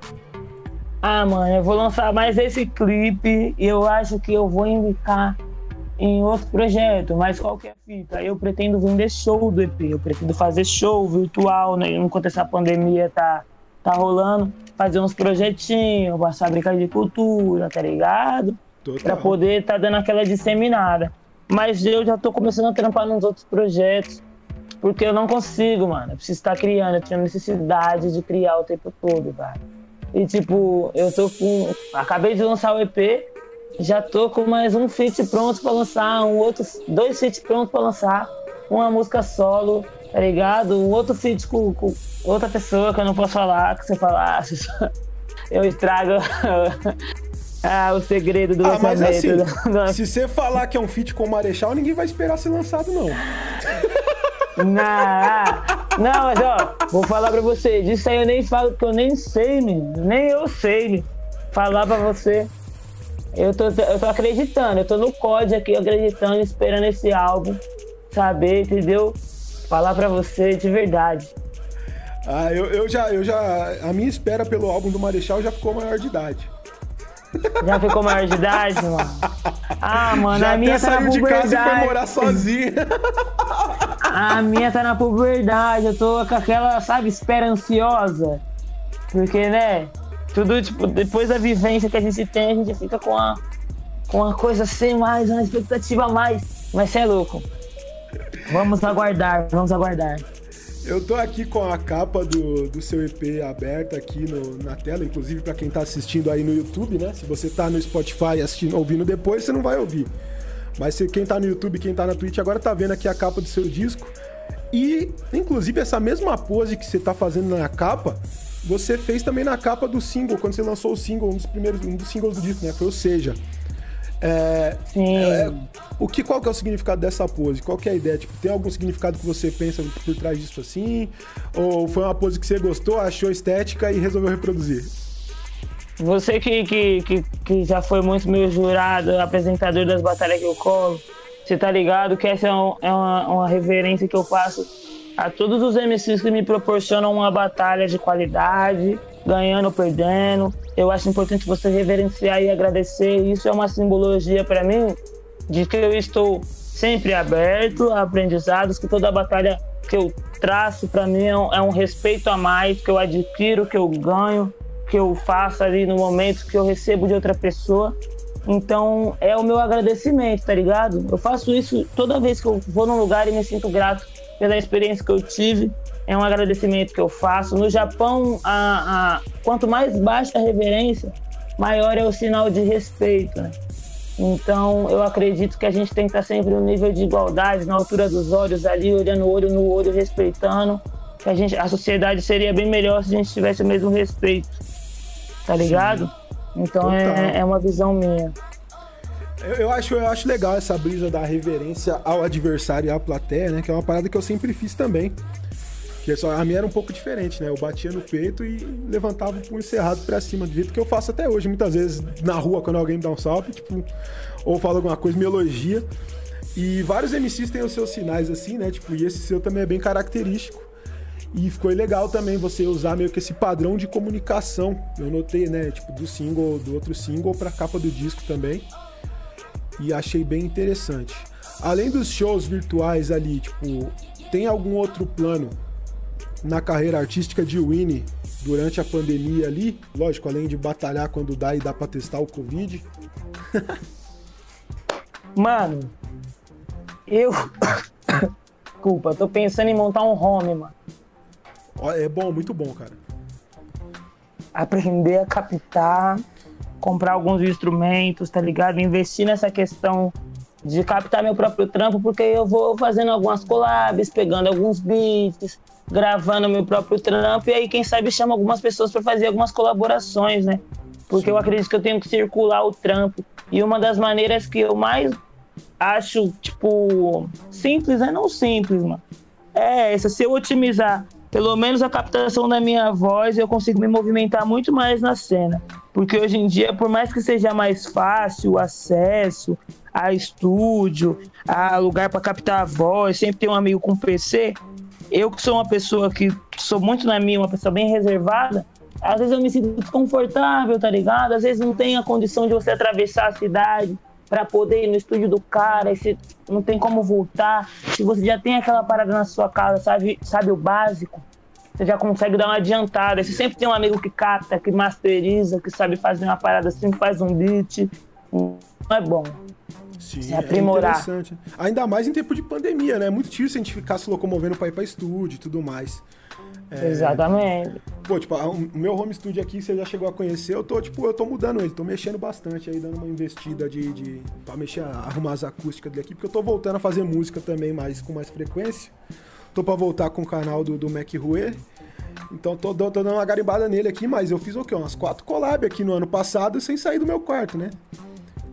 Ah, mano, eu vou lançar mais esse clipe e eu acho que eu vou indicar em outro projeto, mas qualquer fita. Eu pretendo vender show do EP, eu pretendo fazer show virtual, né? Enquanto essa pandemia tá, tá rolando fazer uns projetinhos, passar brincar de cultura, tá ligado? Total. Pra poder tá dando aquela disseminada. Mas eu já tô começando a trampar nos outros projetos, porque eu não consigo, mano. Eu preciso estar criando, eu tenho necessidade de criar o tempo todo, cara. E tipo, eu tô com. Acabei de lançar o EP, já tô com mais um feat pronto pra lançar, um outro. Dois feats prontos pra lançar, uma música solo, tá ligado? Um outro feat com, com outra pessoa que eu não posso falar, que você falasse, eu estrago ah, o segredo do ah, mas assim, se você falar que é um feat com o Marechal, ninguém vai esperar ser lançado, não. Não, não, mas ó, vou falar pra você, disso aí eu nem falo, porque eu nem sei, menino. Nem eu sei, Falar pra você. Eu tô, eu tô acreditando, eu tô no código aqui, acreditando, esperando esse álbum, saber, entendeu? falar para você de verdade. Ah, eu, eu, já, eu já. A minha espera pelo álbum do Marechal já ficou maior de idade. Já ficou maior de idade, mano? Ah, mano, já a minha tá na puberdade. de casa e foi morar sozinha. A minha tá na puberdade, eu tô com aquela, sabe, espera ansiosa. Porque, né, tudo, tipo, depois da vivência que a gente tem, a gente fica com a, com uma coisa assim mais, uma expectativa a mais. Mas você é louco. Vamos aguardar, vamos aguardar. Eu tô aqui com a capa do, do seu EP aberta aqui no, na tela, inclusive para quem tá assistindo aí no YouTube, né? Se você tá no Spotify assistindo, ouvindo depois, você não vai ouvir. Mas se quem tá no YouTube, quem tá na Twitch agora tá vendo aqui a capa do seu disco. E, inclusive, essa mesma pose que você tá fazendo na capa, você fez também na capa do single, quando você lançou o single, um dos primeiros, um dos singles do disco, né? Foi o Seja. É, Sim. É, o que, qual que é o significado dessa pose? Qual que é a ideia? Tipo, tem algum significado que você pensa por trás disso assim? Ou foi uma pose que você gostou, achou estética e resolveu reproduzir? Você que, que, que, que já foi muito meu jurado, apresentador das batalhas que eu colo, Você tá ligado que essa é, um, é uma, uma reverência que eu faço a todos os MCs que me proporcionam uma batalha de qualidade, ganhando ou perdendo. Eu acho importante você reverenciar e agradecer. Isso é uma simbologia para mim de que eu estou sempre aberto a aprendizados, que toda batalha que eu traço para mim é um, é um, respeito a mais, que eu adquiro, que eu ganho, que eu faço ali no momento que eu recebo de outra pessoa. Então é o meu agradecimento, tá ligado? Eu faço isso toda vez que eu vou num lugar e me sinto grato pela experiência que eu tive. É um agradecimento que eu faço. No Japão, a, a, quanto mais baixa a reverência, maior é o sinal de respeito. Né? Então, eu acredito que a gente tem que estar sempre no nível de igualdade, na altura dos olhos ali, olhando olho no olho, respeitando. Que a, gente, a sociedade seria bem melhor se a gente tivesse o mesmo respeito. Tá ligado? Sim. Então é, é uma visão minha. Eu, eu, acho, eu acho legal essa brisa da reverência ao adversário e à plateia, né? Que é uma parada que eu sempre fiz também. Que só, a minha era um pouco diferente, né? Eu batia no peito e levantava o punho cerrado pra cima, do jeito que eu faço até hoje. Muitas vezes na rua, quando alguém me dá um salve, tipo, ou fala alguma coisa, me elogia. E vários MCs têm os seus sinais assim, né? Tipo, e esse seu também é bem característico. E ficou legal também você usar meio que esse padrão de comunicação. Eu notei, né, tipo, do single, do outro single pra capa do disco também. E achei bem interessante. Além dos shows virtuais ali, tipo, tem algum outro plano na carreira artística de Winnie durante a pandemia ali? Lógico, além de batalhar quando dá e dá pra testar o Covid. mano, eu. Desculpa, tô pensando em montar um home, mano. É bom, muito bom, cara. Aprender a captar, comprar alguns instrumentos, tá ligado? Investir nessa questão de captar meu próprio trampo, porque eu vou fazendo algumas collabs, pegando alguns beats, gravando meu próprio trampo, e aí, quem sabe, chama algumas pessoas para fazer algumas colaborações, né? Porque Sim. eu acredito que eu tenho que circular o trampo. E uma das maneiras que eu mais acho, tipo, simples, é não simples, mano. É essa, se eu otimizar pelo menos a captação da minha voz, eu consigo me movimentar muito mais na cena. Porque hoje em dia, por mais que seja mais fácil o acesso a estúdio, a lugar para captar a voz, sempre tem um amigo com PC, eu que sou uma pessoa que sou muito na minha, uma pessoa bem reservada, às vezes eu me sinto desconfortável, tá ligado? Às vezes não tem a condição de você atravessar a cidade para poder ir no estúdio do cara, e você não tem como voltar. Se você já tem aquela parada na sua casa, sabe, sabe o básico, você já consegue dar uma adiantada. Você sempre tem um amigo que capta, que masteriza, que sabe fazer uma parada assim, faz um beat. Não é bom. Sim, se aprimorar. É interessante. Ainda mais em tempo de pandemia, né? É muito difícil a gente ficar se locomovendo para ir para estúdio e tudo mais. É... Exatamente. Pô, tipo, o meu home studio aqui, você já chegou a conhecer, eu tô, tipo, eu tô mudando ele, tô mexendo bastante aí, dando uma investida de, de pra mexer, arrumar as acústicas dele aqui, porque eu tô voltando a fazer música também mais, com mais frequência. Tô pra voltar com o canal do, do Mac Rue. Então tô, tô, dando uma garimbada nele aqui, mas eu fiz o quê? Umas quatro collab aqui no ano passado sem sair do meu quarto, né?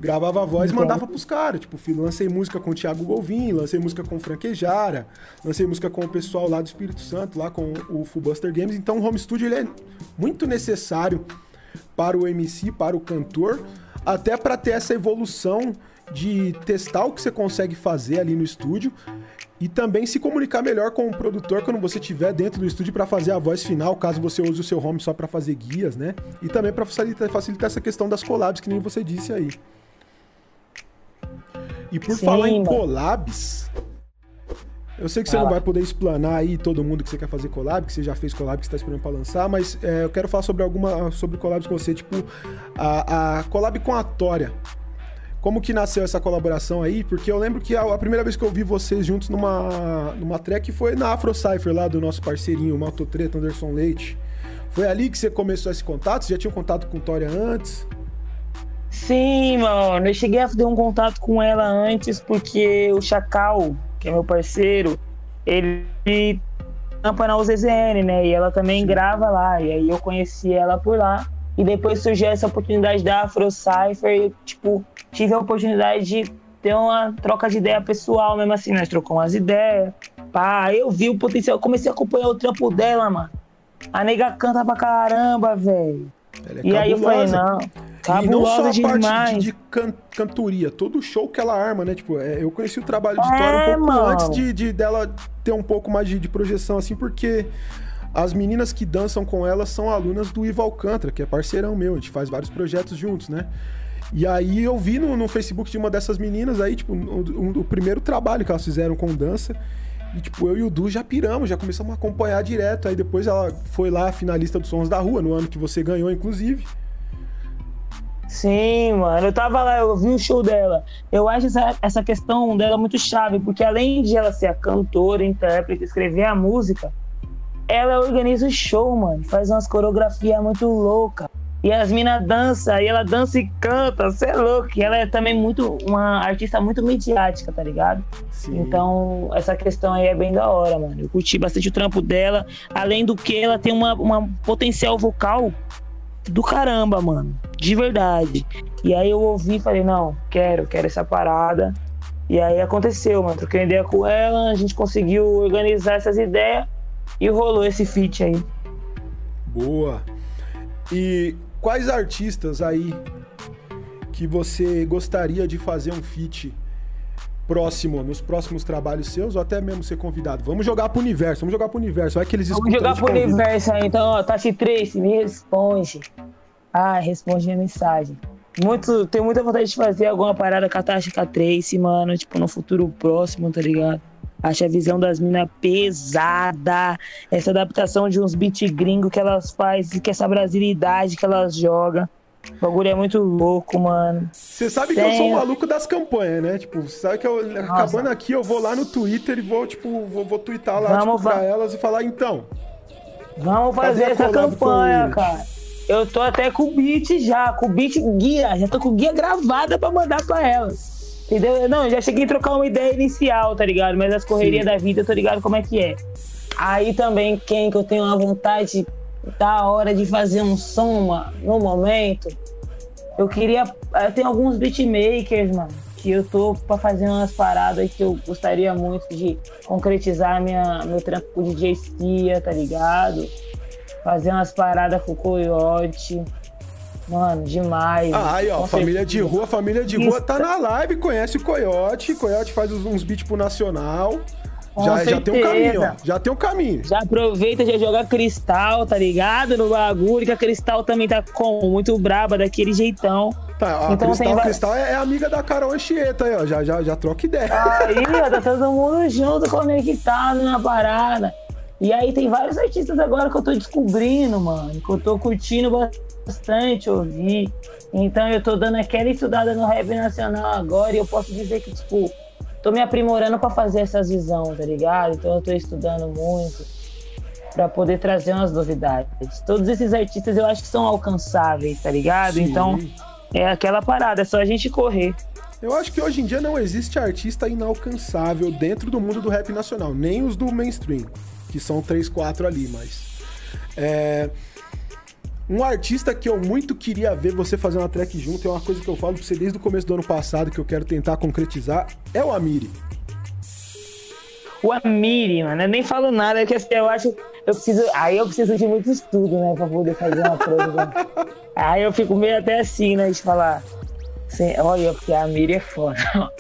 Gravava a voz e mandava pros caras. Tipo, lancei música com o Thiago Golvin, lancei música com o Franquejara, lancei música com o pessoal lá do Espírito Santo, lá com o Fullbuster Games. Então o home studio ele é muito necessário para o MC, para o cantor, até para ter essa evolução de testar o que você consegue fazer ali no estúdio e também se comunicar melhor com o produtor quando você estiver dentro do estúdio para fazer a voz final, caso você use o seu home só para fazer guias, né? E também para facilitar, facilitar essa questão das collabs que nem você disse aí. E por Sim, falar em collabs, eu sei que você não vai poder explanar aí todo mundo que você quer fazer collab, que você já fez collab, que você está esperando para lançar, mas é, eu quero falar sobre alguma sobre collabs com você, tipo a, a collab com a Tória. Como que nasceu essa colaboração aí? Porque eu lembro que a, a, primeira vez que eu vi vocês juntos numa, numa track foi na Afro Cypher lá do nosso parceirinho, o Treta, Anderson Leite. Foi ali que você começou esse contato? Você já tinha um contato com Tória antes? Sim, mano. Eu cheguei a ter um contato com ela antes porque o Chacal, que é meu parceiro, ele tampa na UZZN, né? E ela também grava lá. E aí eu conheci ela por lá. E depois surgiu essa oportunidade da Afro Cypher e, tipo, tive a oportunidade de ter uma troca de ideia pessoal mesmo assim. Nós trocamos umas ideias. Pá, eu vi o potencial. comecei a acompanhar o trampo dela, mano. A nega canta pra caramba, velho. É e aí eu falei, não. Cabulosa e não só a demais. parte de, de can, cantoria, todo o show que ela arma, né? Tipo, é, eu conheci o trabalho de é, Tora um pouco mano. antes de, de, dela ter um pouco mais de, de, projeção, assim, porque as meninas que dançam com ela são alunas do Ivo Alcântara, que é parceirão meu, a gente faz vários projetos juntos, né? E aí eu vi no, no Facebook de uma dessas meninas aí, tipo, o, o primeiro trabalho que elas fizeram com dança. E, tipo, eu e o Du já piramos, já começamos a acompanhar direto. Aí depois ela foi lá, finalista dos Sons da Rua, no ano que você ganhou, inclusive. Sim, mano. Eu tava lá, eu vi o show dela. Eu acho essa, essa questão dela muito chave, porque além de ela ser a cantora, intérprete, escrever a música, ela organiza o show, mano. Faz umas coreografias muito loucas. E as minas dançam, e ela dança e canta, você é louco. E ela é também muito uma artista muito midiática, tá ligado? Sim. Então, essa questão aí é bem da hora, mano. Eu curti bastante o trampo dela. Além do que, ela tem uma, uma potencial vocal do caramba, mano. De verdade. E aí eu ouvi e falei, não, quero, quero essa parada. E aí aconteceu, mano. Troquei ideia com ela, a gente conseguiu organizar essas ideias e rolou esse feat aí. Boa. E quais artistas aí que você gostaria de fazer um feat próximo, nos próximos trabalhos seus, ou até mesmo ser convidado? Vamos jogar pro universo, vamos jogar pro universo. Vai que eles Vamos jogar pro universo aí, então, ó, Tati Trace, me responde. Ah, responde minha mensagem. Muito, tenho muita vontade de fazer alguma parada com a Tati Trace, mano, tipo, no futuro próximo, tá ligado? Acho a visão das minas pesada. Essa adaptação de uns beat gringo que elas fazem, que essa brasilidade que elas jogam. O bagulho é muito louco, mano. Você sabe Tem... que eu sou um maluco das campanhas, né? Tipo, você sabe que eu, Nossa. acabando aqui, eu vou lá no Twitter e vou, tipo, vou, vou twittar lá Vamos tipo, pra elas e falar, então. Vamos fazer, fazer essa campanha, cara. Eu tô até com o beat já, com o beat guia. Já tô com guia gravada pra mandar pra elas. Entendeu? Não, já cheguei a trocar uma ideia inicial, tá ligado? Mas as correrias Sim. da vida, eu tô ligado como é que é. Aí também, quem que eu tenho uma vontade da hora de fazer um som mano, no momento, eu queria. Eu tenho alguns beatmakers, mano, que eu tô pra fazer umas paradas que eu gostaria muito de concretizar minha, meu trampo com o DJ Cia, tá ligado? Fazer umas paradas com o Coyote. Mano, demais. Ah, aí, ó, família de rua, família de rua tá na live, conhece o Coyote. Coyote faz uns beats pro Nacional. Já, já tem um caminho, ó. Já tem um caminho. Já aproveita, já joga cristal, tá ligado? No bagulho, que a cristal também tá com muito braba, daquele jeitão. Tá, a então, Cristal, tem... Cristal é, é, amiga da Carol Anchieta aí, ó. Já, já, já troca ideia. Aí, ó, tá todo mundo junto, conectado na parada. E aí tem vários artistas agora que eu tô descobrindo, mano, que eu tô curtindo bastante ouvir. Então eu tô dando aquela estudada no rap nacional agora e eu posso dizer que, tipo, tô me aprimorando para fazer essas visões, tá ligado? Então eu tô estudando muito para poder trazer umas novidades. Todos esses artistas eu acho que são alcançáveis, tá ligado? Sim. Então é aquela parada, é só a gente correr. Eu acho que hoje em dia não existe artista inalcançável dentro do mundo do rap nacional, nem os do mainstream, que são três, quatro ali, mas. É, um artista que eu muito queria ver você fazer uma track junto, é uma coisa que eu falo pra você desde o começo do ano passado, que eu quero tentar concretizar, é o Amiri. O Amiri, mano, eu nem falo nada, é que assim, eu acho. Eu preciso. Aí eu preciso de muito estudo, né? Pra poder fazer uma coisa. aí eu fico meio até assim, né? De falar. Assim, olha, porque a Miri é foda.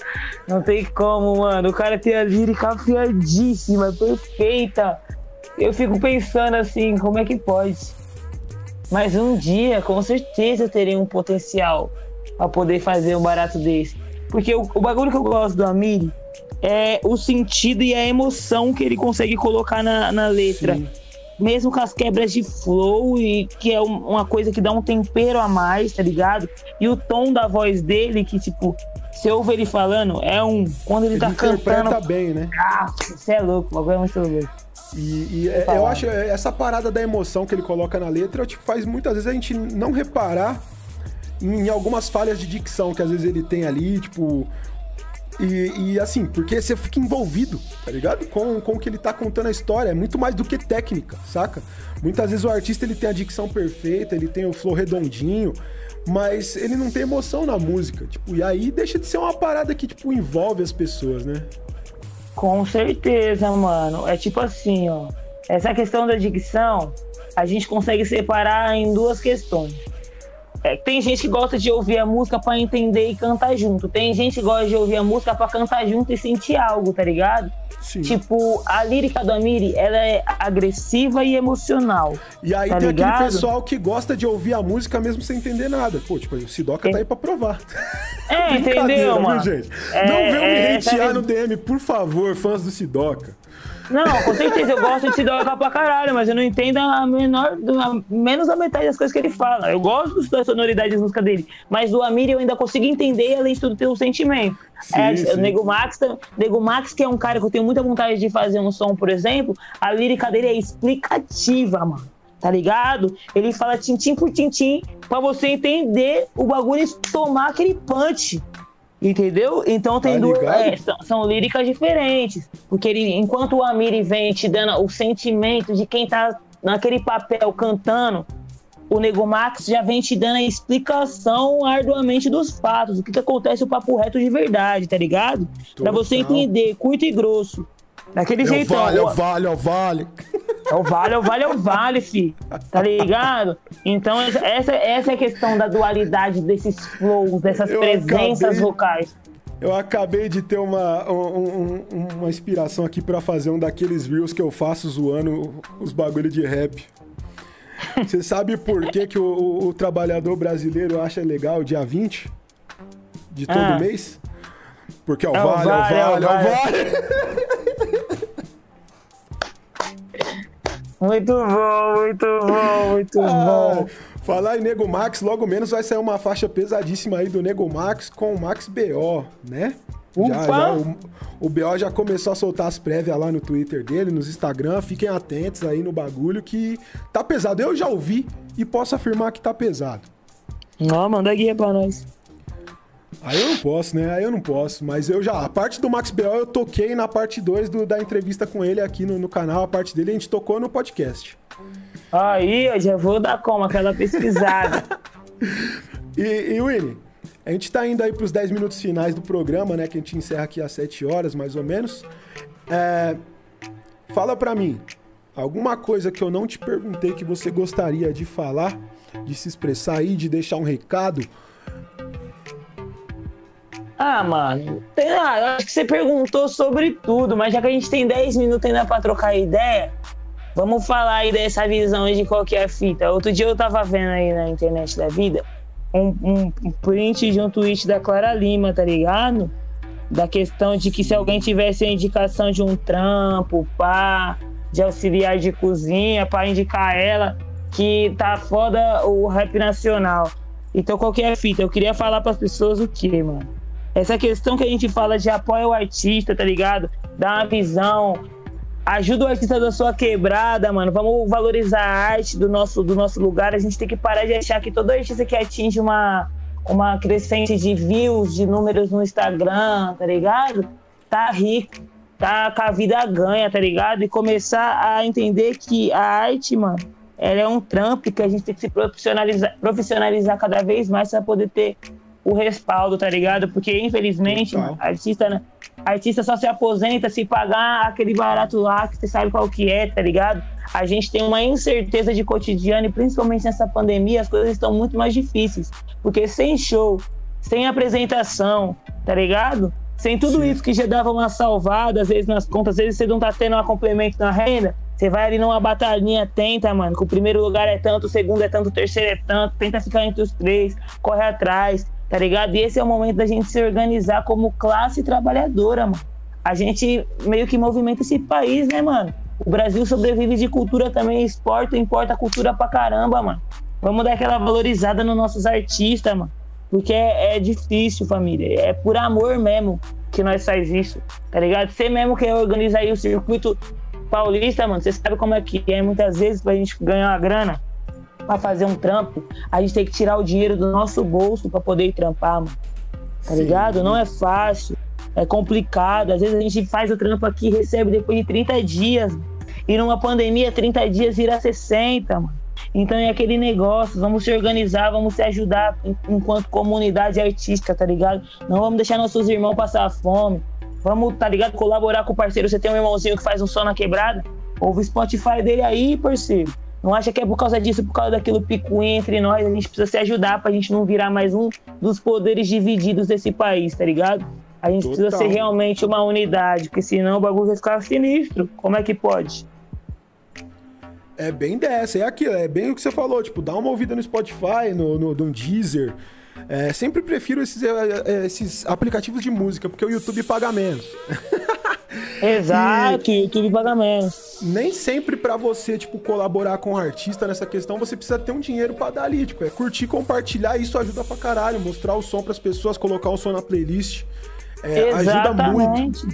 Não tem como, mano. O cara tem a lírica afiadíssima, perfeita. Eu fico pensando assim, como é que pode? Mas um dia, com certeza, teria um potencial para poder fazer um barato desse. Porque o, o, bagulho que eu gosto do Amiri é o sentido e a emoção que ele consegue colocar na, na letra. Sim. Mesmo com as quebras de flow, e que é uma coisa que dá um tempero a mais, tá ligado? E o tom da voz dele, que, tipo, você ouve ele falando, é um. Quando ele, ele tá cantando. bem, né? Ah, você é louco, o bagulho é muito louco. E, e é, eu acho é, essa parada da emoção que ele coloca na letra, tipo, faz muitas vezes a gente não reparar em, em algumas falhas de dicção que às vezes ele tem ali, tipo. E, e, assim, porque você fica envolvido, tá ligado? Com, com o que ele tá contando a história. É muito mais do que técnica, saca? Muitas vezes o artista ele tem a dicção perfeita, ele tem o flow redondinho, mas ele não tem emoção na música. Tipo, e aí deixa de ser uma parada que, tipo, envolve as pessoas, né? Com certeza, mano. É tipo assim, ó. Essa questão da dicção, a gente consegue separar em duas questões. É, tem gente que gosta de ouvir a música para entender e cantar junto. Tem gente que gosta de ouvir a música para cantar junto e sentir algo, tá ligado? Sim. Tipo, a lírica do Amiri, ela é agressiva e emocional. E aí tá tem ligado? aquele pessoal que gosta de ouvir a música mesmo sem entender nada. Pô, tipo, o Sidoca tá aí pra provar. É, entendeu, mano? Viu, gente? É, Não venham é, me hatear é... no DM, por favor, fãs do Sidoca. Não, com certeza, eu gosto de Sidoca pra caralho, mas eu não entendo a menor, a, menos a metade das coisas que ele fala. Eu gosto da sonoridade das músicas dele, mas do Amir eu ainda consigo entender, além de tudo, ter um sentimento. Sim, é, sim. O Nego Max, Nego Max, que é um cara que eu tenho muita vontade de fazer um som, por exemplo, a lírica dele é explicativa, mano. Tá ligado? Ele fala tintim por tintim pra você entender o bagulho e tomar aquele punch. Entendeu? Então tem tá duas. É, são, são, líricas diferentes. Porque ele, enquanto o Amiri vem te dando o sentimento de quem tá naquele papel cantando, o Nego Max já vem te dando a explicação arduamente dos fatos, o que, que acontece o papo reto de verdade, tá ligado? Pra você entender, curto e grosso. Daquele jeito. Vale, é o vale, é o vale. É o vale, é o vale, é o vale, fi. Tá ligado? Então, essa, essa é a questão da dualidade desses flows, dessas eu presenças acabei, vocais. Eu acabei de ter uma, um, uma inspiração aqui para fazer um daqueles reels que eu faço zoando os bagulho de rap. Você sabe por que, que o, o, trabalhador brasileiro acha legal o dia 20 de todo ah. mês? Porque é o, é vale, o vale, é o vale, é o vale. É o vale. Muito bom, muito bom, muito ah, bom. Falar em Nego Max, logo menos vai sair uma faixa pesadíssima aí do Nego Max com o Max BO, né? Já, já, o, o BO já começou a soltar as prévias lá no Twitter dele, nos Instagram. Fiquem atentos aí no bagulho que tá pesado. Eu já ouvi e posso afirmar que tá pesado. Ó, manda guia pra nós. Aí eu não posso, né? Aí eu não posso. Mas eu já. A parte do Max B.O. eu toquei na parte 2 da entrevista com ele aqui no, no, canal. A parte dele a gente tocou no podcast. Aí eu já vou dar como? Aquela pesquisada. e, e Winnie, a gente tá indo aí pros 10 minutos finais do programa, né? Que a gente encerra aqui às 7 horas, mais ou menos. É, fala pra mim, alguma coisa que eu não te perguntei que você gostaria de falar, de se expressar aí, de deixar um recado ah, mano, tem, ah, eu acho que você perguntou sobre tudo, mas já que a gente tem 10 minutos ainda pra trocar ideia, vamos falar aí dessa visão de qual que é a fita. Outro dia eu tava vendo aí na internet da vida um, um, print de um tweet da Clara Lima, tá ligado? Da questão de que se alguém tivesse a indicação de um trampo, pá, de auxiliar de cozinha, para indicar ela, que tá foda o rap nacional. Então, qual que é a fita? Eu queria falar para as pessoas o quê, mano? Essa questão que a gente fala de apoio ao artista, tá ligado? Dá uma visão, ajuda o artista da sua quebrada, mano. Vamos valorizar a arte do nosso, do nosso lugar. A gente tem que parar de achar que todo artista que atinge uma, uma crescente de views, de números no Instagram, tá ligado? Tá rico, tá com a vida ganha, tá ligado? E começar a entender que a arte, mano, ela é um trampo que a gente tem que se profissionalizar, profissionalizar cada vez mais para poder ter o respaldo, tá ligado? Porque, infelizmente, mano, artista, né? artista só se aposenta se pagar aquele barato lá, que você sabe qual que é, tá ligado? A gente tem uma incerteza de cotidiano e principalmente nessa pandemia as coisas estão muito mais difíceis. Porque sem show, sem apresentação, tá ligado? Sem tudo Sim. isso que já dava uma salvada, às vezes nas contas, às vezes você não tá tendo um complemento na renda, você vai ali numa batalhinha, tenta, mano, que o primeiro lugar é tanto, o segundo é tanto, o terceiro é tanto, tenta ficar entre os três, corre atrás, tá ligado? E esse é o momento da gente se organizar como classe trabalhadora, mano. A gente meio que movimenta esse país, né, mano? O Brasil sobrevive de cultura também, exporta, importa cultura pra caramba, mano. Vamos dar aquela valorizada nos nossos artistas, mano. Porque é, é difícil, família. É por amor mesmo que nós faz isso, tá ligado? Você mesmo que organiza aí o circuito paulista, mano, você sabe como é que é. Muitas vezes pra gente ganhar uma grana, para fazer um trampo, a gente tem que tirar o dinheiro do nosso bolso para poder ir trampar, mano. Tá Sim. ligado? Não é fácil, é complicado. Às vezes a gente faz o trampo aqui e recebe depois de 30 dias. E numa pandemia, 30 dias vira 60, mano. Então é aquele negócio, vamos se organizar, vamos se ajudar enquanto comunidade artística, tá ligado? Não vamos deixar nossos irmãos passar fome. Vamos, tá ligado? Colaborar com o parceiro. Você tem um irmãozinho que faz um som na quebrada? Ouve o Spotify dele aí, parceiro Não acha que é por causa disso, por causa daquilo pico entre nós, a gente precisa se ajudar pra gente não virar mais um dos poderes divididos desse país, tá ligado? A gente Total. precisa ser realmente uma unidade, porque senão o bagulho vai ficar sinistro. Como é que pode? É bem dessa, é aquilo, é bem o que você falou, tipo, dá uma ouvida no Spotify, no, no, no Deezer. É, sempre prefiro esses, é, é, esses aplicativos de música, porque o YouTube paga menos. Exato, e YouTube paga menos. Nem sempre para você, tipo, colaborar com o artista nessa questão, você precisa ter um dinheiro para dar ali, tipo, é curtir, compartilhar, isso ajuda pra caralho, mostrar o som para as pessoas, colocar o som na playlist. É, ajuda muito.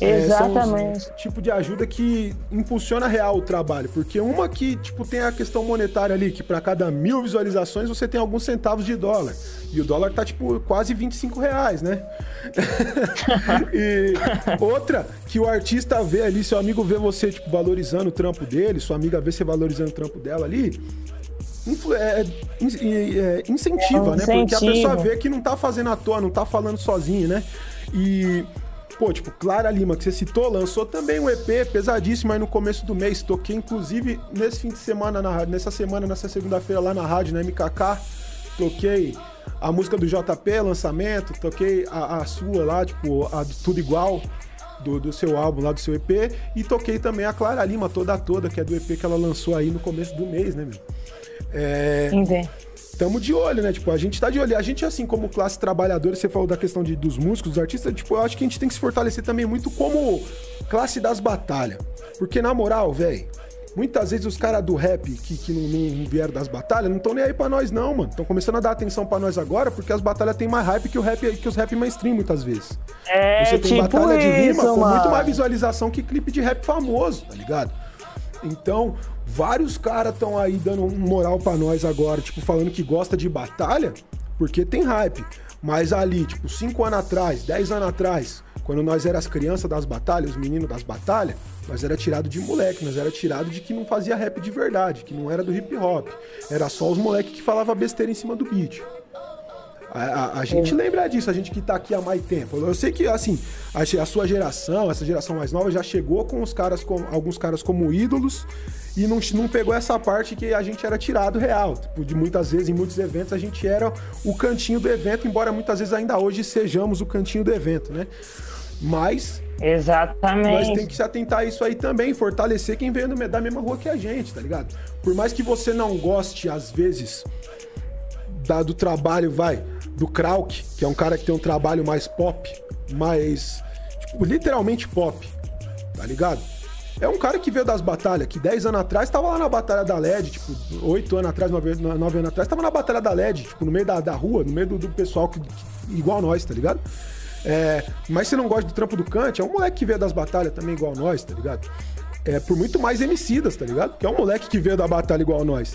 Exatamente. É, tipo de ajuda que impulsiona real o trabalho. Porque uma que, tipo, tem a questão monetária ali, que para cada mil visualizações você tem alguns centavos de dólar. E o dólar tá, tipo, quase 25 reais, né? e outra, que o artista vê ali, seu amigo vê você, tipo, valorizando o trampo dele, sua amiga vê você valorizando o trampo dela ali. É, é, é, incentiva, é um né? Porque a pessoa vê que não tá fazendo à toa, não tá falando sozinho, né? E Pô, tipo, Clara Lima, que você citou, lançou também um EP pesadíssimo aí no começo do mês. Toquei, inclusive, nesse fim de semana, na, nessa semana, nessa segunda-feira lá na rádio, na MKK. Toquei a música do JP, lançamento. Toquei a, a sua lá, tipo, a Tudo Igual. Do, do, seu álbum lá, do seu EP. E toquei também a Clara Lima, toda toda, que é do EP que ela lançou aí no começo do mês, né, meu? É... Entendi tamo de olho, né? Tipo, a gente tá de olho. A gente, assim, como classe trabalhadora, você falou da questão de, dos músicos, dos artistas, tipo, eu acho que a gente tem que se fortalecer também muito como classe das batalhas. Porque, na moral, velho, muitas vezes os caras do rap que, que não, não, vieram das batalhas não estão nem aí pra nós, não, mano. Estão começando a dar atenção pra nós agora, porque as batalhas têm mais hype que o rap, que os rap mainstream, muitas vezes. É, Você tem tipo batalha de rima com muito mais visualização que clipe de rap famoso, tá ligado? Então, vários caras estão aí dando moral para nós agora, tipo, falando que gosta de batalha, porque tem hype. Mas ali, tipo, 5 anos atrás, 10 anos atrás, quando nós éramos as crianças das batalhas, os meninos das batalhas, nós era tirado de moleque, nós era tirado de que não fazia rap de verdade, que não era do hip hop. Era só os moleques que falava besteira em cima do beat. A, a, a, gente lembra disso, a gente que tá aqui há mais tempo. Eu sei que, assim, a, a, sua geração, essa geração mais nova, já chegou com os caras, com, alguns caras como ídolos e não, não pegou essa parte que a gente era tirado real. Tipo, de muitas vezes, em muitos eventos, a gente era o cantinho do evento, embora muitas vezes ainda hoje sejamos o cantinho do evento, né? Mas. Exatamente. Nós tem que se atentar a isso aí também, fortalecer quem veio da mesma rua que a gente, tá ligado? Por mais que você não goste, às vezes, da, do trabalho, vai, do Krauk, que é um cara que tem um trabalho mais pop, mais. Tipo, literalmente pop, tá ligado? É um cara que veio das batalhas, que 10 anos atrás tava lá na Batalha da LED, tipo, 8 anos atrás, 9, 9 anos atrás, tava na Batalha da LED, tipo, no meio da, da rua, no meio do, do pessoal que, que, igual a nós, tá ligado? É, mas se não gosta do trampo do Kant, é um moleque que veio das batalhas também igual a nós, tá ligado? É por muito mais emicidas, tá ligado? Que é um moleque que veio da batalha igual a nós.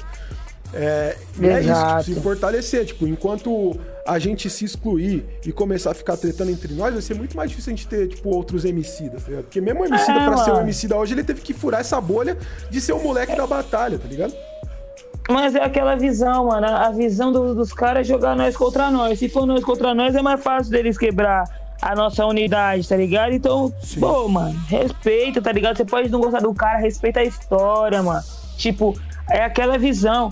É, é isso, tipo, se fortalecer. Tipo, enquanto a gente se excluir e começar a ficar tretando entre nós, vai ser muito mais difícil a gente ter, tipo, outros homicidas, tá ligado? Porque mesmo o homicida, é, pra mano. ser um homicida hoje, ele teve que furar essa bolha de ser o moleque da batalha, tá ligado? Mas é aquela visão, mano. A visão do, dos caras é jogar nós contra nós. Se for nós contra nós, é mais fácil deles quebrar a nossa unidade, tá ligado? Então, Sim. pô, mano, respeita, tá ligado? Você pode não gostar do cara, respeita a história, mano. Tipo, é aquela visão.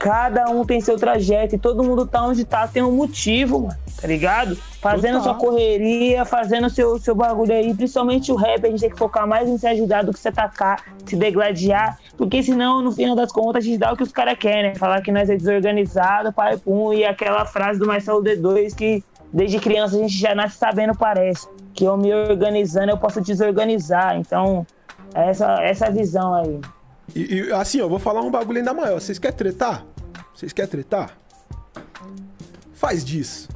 Cada um tem seu trajeto e todo mundo tá onde tá, tem um motivo, mano, tá ligado? Fazendo Total. sua correria, fazendo seu, seu bagulho aí, principalmente o rap, a gente tem que focar mais em se ajudar do que se atacar, se degladiar, porque senão, no final das contas, a gente dá o que os caras querem, né? Falar que nós é desorganizado, pai, pum, e aquela frase do Marcelo D2 que desde criança a gente já nasce sabendo, parece, que eu me organizando eu posso desorganizar, então, essa, essa visão aí. E, e, assim, eu vou falar um bagulho ainda maior. Vocês querem tretar? Vocês querem tretar? Faz diz.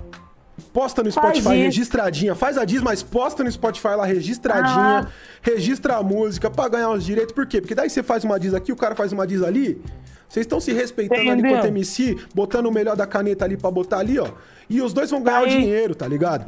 Posta no Spotify faz registradinha. Faz a diz, mas posta no Spotify lá registradinha. Ah. Registra a música pra ganhar os direitos. Por quê? Porque daí você faz uma diz aqui, o cara faz uma diz ali. Vocês estão se respeitando Entendeu? ali com o MC, botando o melhor da caneta ali pra botar ali, ó. E os dois vão ganhar o dinheiro, tá ligado?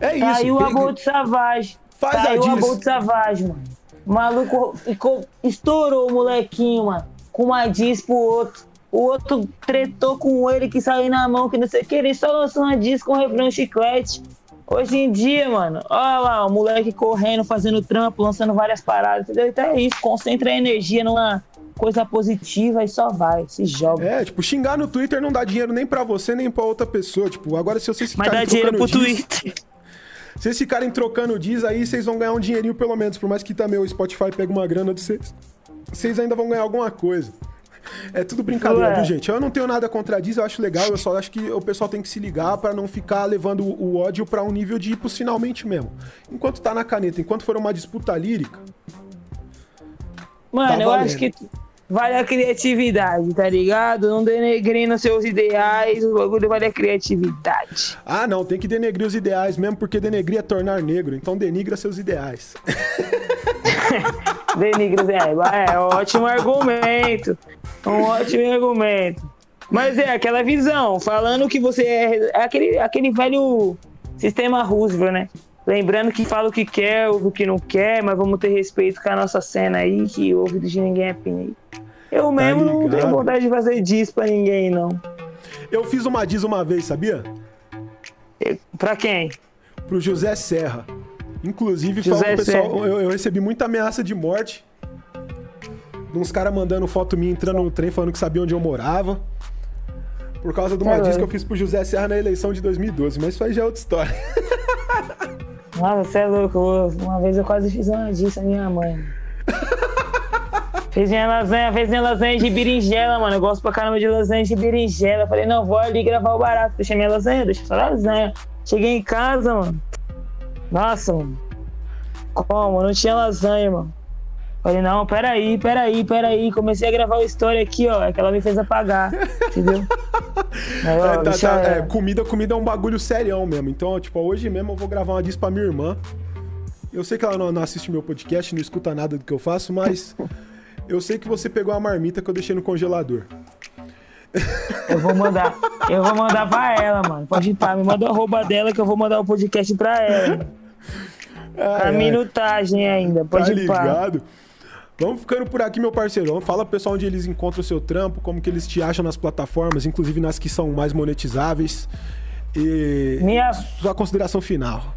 É tá isso. Aí o Abolt Savage. Faz tá a diz. o Abolt Savage, mano. O maluco ficou, estourou o molequinho, mano, com uma diz pro outro. O outro tretou com ele que saiu na mão, que não sei o que. Ele só lançou uma diz com refrão chiclete. Hoje em dia, mano, olha lá, o moleque correndo, fazendo trampo, lançando várias paradas, entendeu? Então é isso, concentra a energia numa, coisa positiva e só vai, se joga. É, tipo, xingar no Twitter não dá dinheiro nem para você, nem para outra pessoa. Tipo, agora se vocês ficarem Mas dá dinheiro pro diz, Twitter. Se vocês ficarem trocando diz aí, vocês vão ganhar um dinheirinho pelo menos. Por mais que também o Spotify pegue uma grana de vocês. Vocês ainda vão ganhar alguma coisa. É tudo brincadeira, Ué. viu, gente? Eu não tenho nada contra diz, eu acho legal, eu só acho que o pessoal tem que se ligar para não ficar levando o ódio para um nível de ir pros finalmente mesmo. Enquanto tá na caneta, enquanto for uma disputa lírica. Mano, tá eu acho que vale a criatividade, tá ligado? Não denegrindo seus ideais, o bagulho vale a criatividade. Ah, não, tem que denegrir os ideais mesmo, porque denegrir é tornar negro, então denigra seus ideais. denigre os ideais, é ótimo argumento, um ótimo argumento. Mas é aquela visão, falando que você é, é aquele, aquele velho sistema Roosevelt, né? Lembrando que fala o que quer, ouve o que não quer, mas vamos ter respeito com a nossa cena aí, que ouvido de ninguém é pin Eu tá mesmo não tenho vontade de fazer diz pra ninguém, não. Eu fiz uma diz uma vez, sabia? Pra quem? Pro José Serra. Inclusive, José pessoal, eu, eu, recebi muita ameaça de morte. Uns caras mandando foto minha entrando no trem falando que sabia onde eu morava. Por causa de uma diz que eu fiz pro José Serra na eleição de 2012, mas isso aí já é outra história. Mano, você é louco. Uma vez eu quase fiz uma disso a minha mãe. Fez minha lasanha, fez minha lasanha de berinjela, mano. Eu gosto pra caramba de lasanha de berinjela. Falei, não, vou ali gravar o barato. Deixa minha lasanha, deixa só lasanha. Cheguei em casa, mano. Nossa, mano. Como? Não tinha lasanha, mano. Falei, não, peraí, peraí, peraí. Comecei a gravar uma história aqui, ó. É que ela me fez apagar. Entendeu? Aí, ó, é, tá, tá, é, comida, comida é um bagulho serião mesmo. Então, tipo, hoje mesmo eu vou gravar uma disso pra minha irmã. Eu sei que ela não, não assiste meu podcast, não escuta nada do que eu faço, mas eu sei que você pegou a marmita que eu deixei no congelador. Eu vou mandar, eu vou mandar pra ela, mano. Pode ir pra, me manda o arroba dela que eu vou mandar o podcast pra ela. Ai, a minutagem ainda, pode tá ligado? Pá. Vamos ficando por aqui, meu parceirão. Fala pro pessoal onde eles encontram o seu trampo, como que eles te acham nas plataformas, inclusive nas que são mais monetizáveis. E minha... sua consideração final.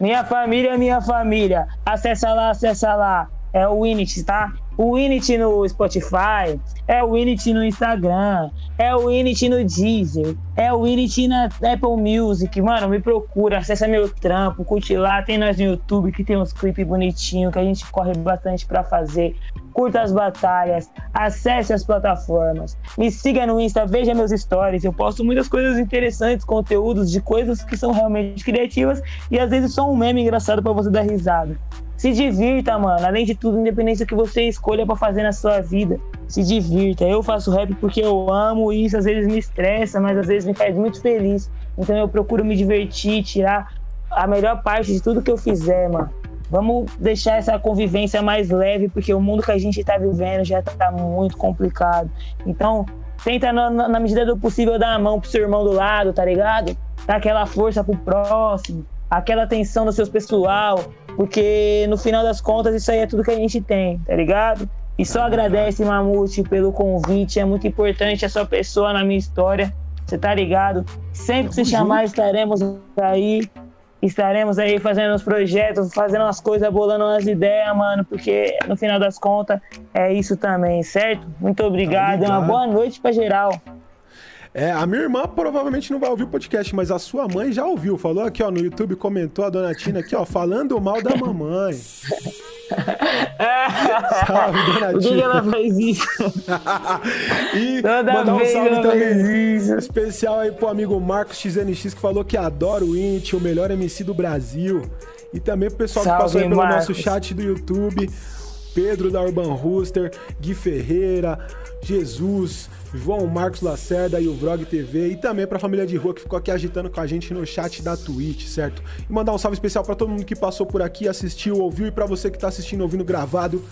Minha família, minha família. Acessa lá, acessa lá. É o Winit, tá? O Winit no Spotify, é o Init no Instagram, é o Init no Deezer, é o Init na Apple Music. Mano, me procura, acessa meu trampo, curte lá. Tem nós no YouTube que tem uns clipes bonitinhos que a gente corre bastante para fazer. Curta as batalhas, acesse as plataformas, me siga no Insta, veja meus stories. Eu posto muitas coisas interessantes, conteúdos de coisas que são realmente criativas e às vezes só um meme engraçado para você dar risada. Se divirta, mano. Além de tudo, independente do que você escolha para fazer na sua vida se divirta. Eu faço rap porque eu amo isso, às vezes me estressa, mas às vezes me faz muito feliz. Então eu procuro me divertir, tirar a melhor parte de tudo que eu fizer, mano. Vamos deixar essa convivência mais leve, porque o mundo que a gente tá vivendo já tá muito complicado. Então, tenta, na, na medida do possível, dar a mão pro seu irmão do lado, tá ligado? Dar aquela força pro próximo, aquela atenção do seu pessoal, porque no final das contas isso aí é tudo que a gente tem, tá ligado? E só agradece, Mamute, pelo convite. É muito importante a sua pessoa na minha história. Você tá ligado? Sempre que se chamar, estaremos aí. Estaremos aí fazendo os projetos, fazendo as coisas, bolando umas ideias, mano, porque no final das contas é isso também, certo? Muito obrigado. Tá Uma boa noite pra geral. É, a minha irmã provavelmente não vai ouvir o podcast, mas a sua mãe já ouviu. Falou aqui, ó, no YouTube, comentou a dona Tina aqui, ó, falando mal da mamãe. salve, dona Tina. Por que ela faz isso? e Toda mandar um salve também especial aí pro amigo Marcos XNX, que falou que adora o Int, o melhor MC do Brasil. E também pro pessoal salve, que passou aí pelo Marcos. nosso chat do YouTube. Pedro da Urban Rooster, Gui Ferreira, Jesus, João Marcos Lacerda e o Vrog TV e também para a família de rua que ficou aqui agitando com a gente no chat da Twitch, certo? E mandar um salve especial para todo mundo que passou por aqui, assistiu, ouviu e para você que tá assistindo, ouvindo gravado.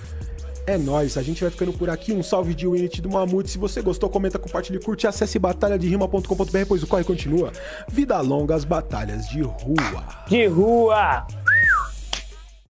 É nóis, a gente vai ficando por aqui. Um salve de Winit do Mamute. Se você gostou, comenta, compartilhe, curte, acesse batalhaderima.com.br, pois o corre continua. Vida longa, as batalhas de rua. De rua!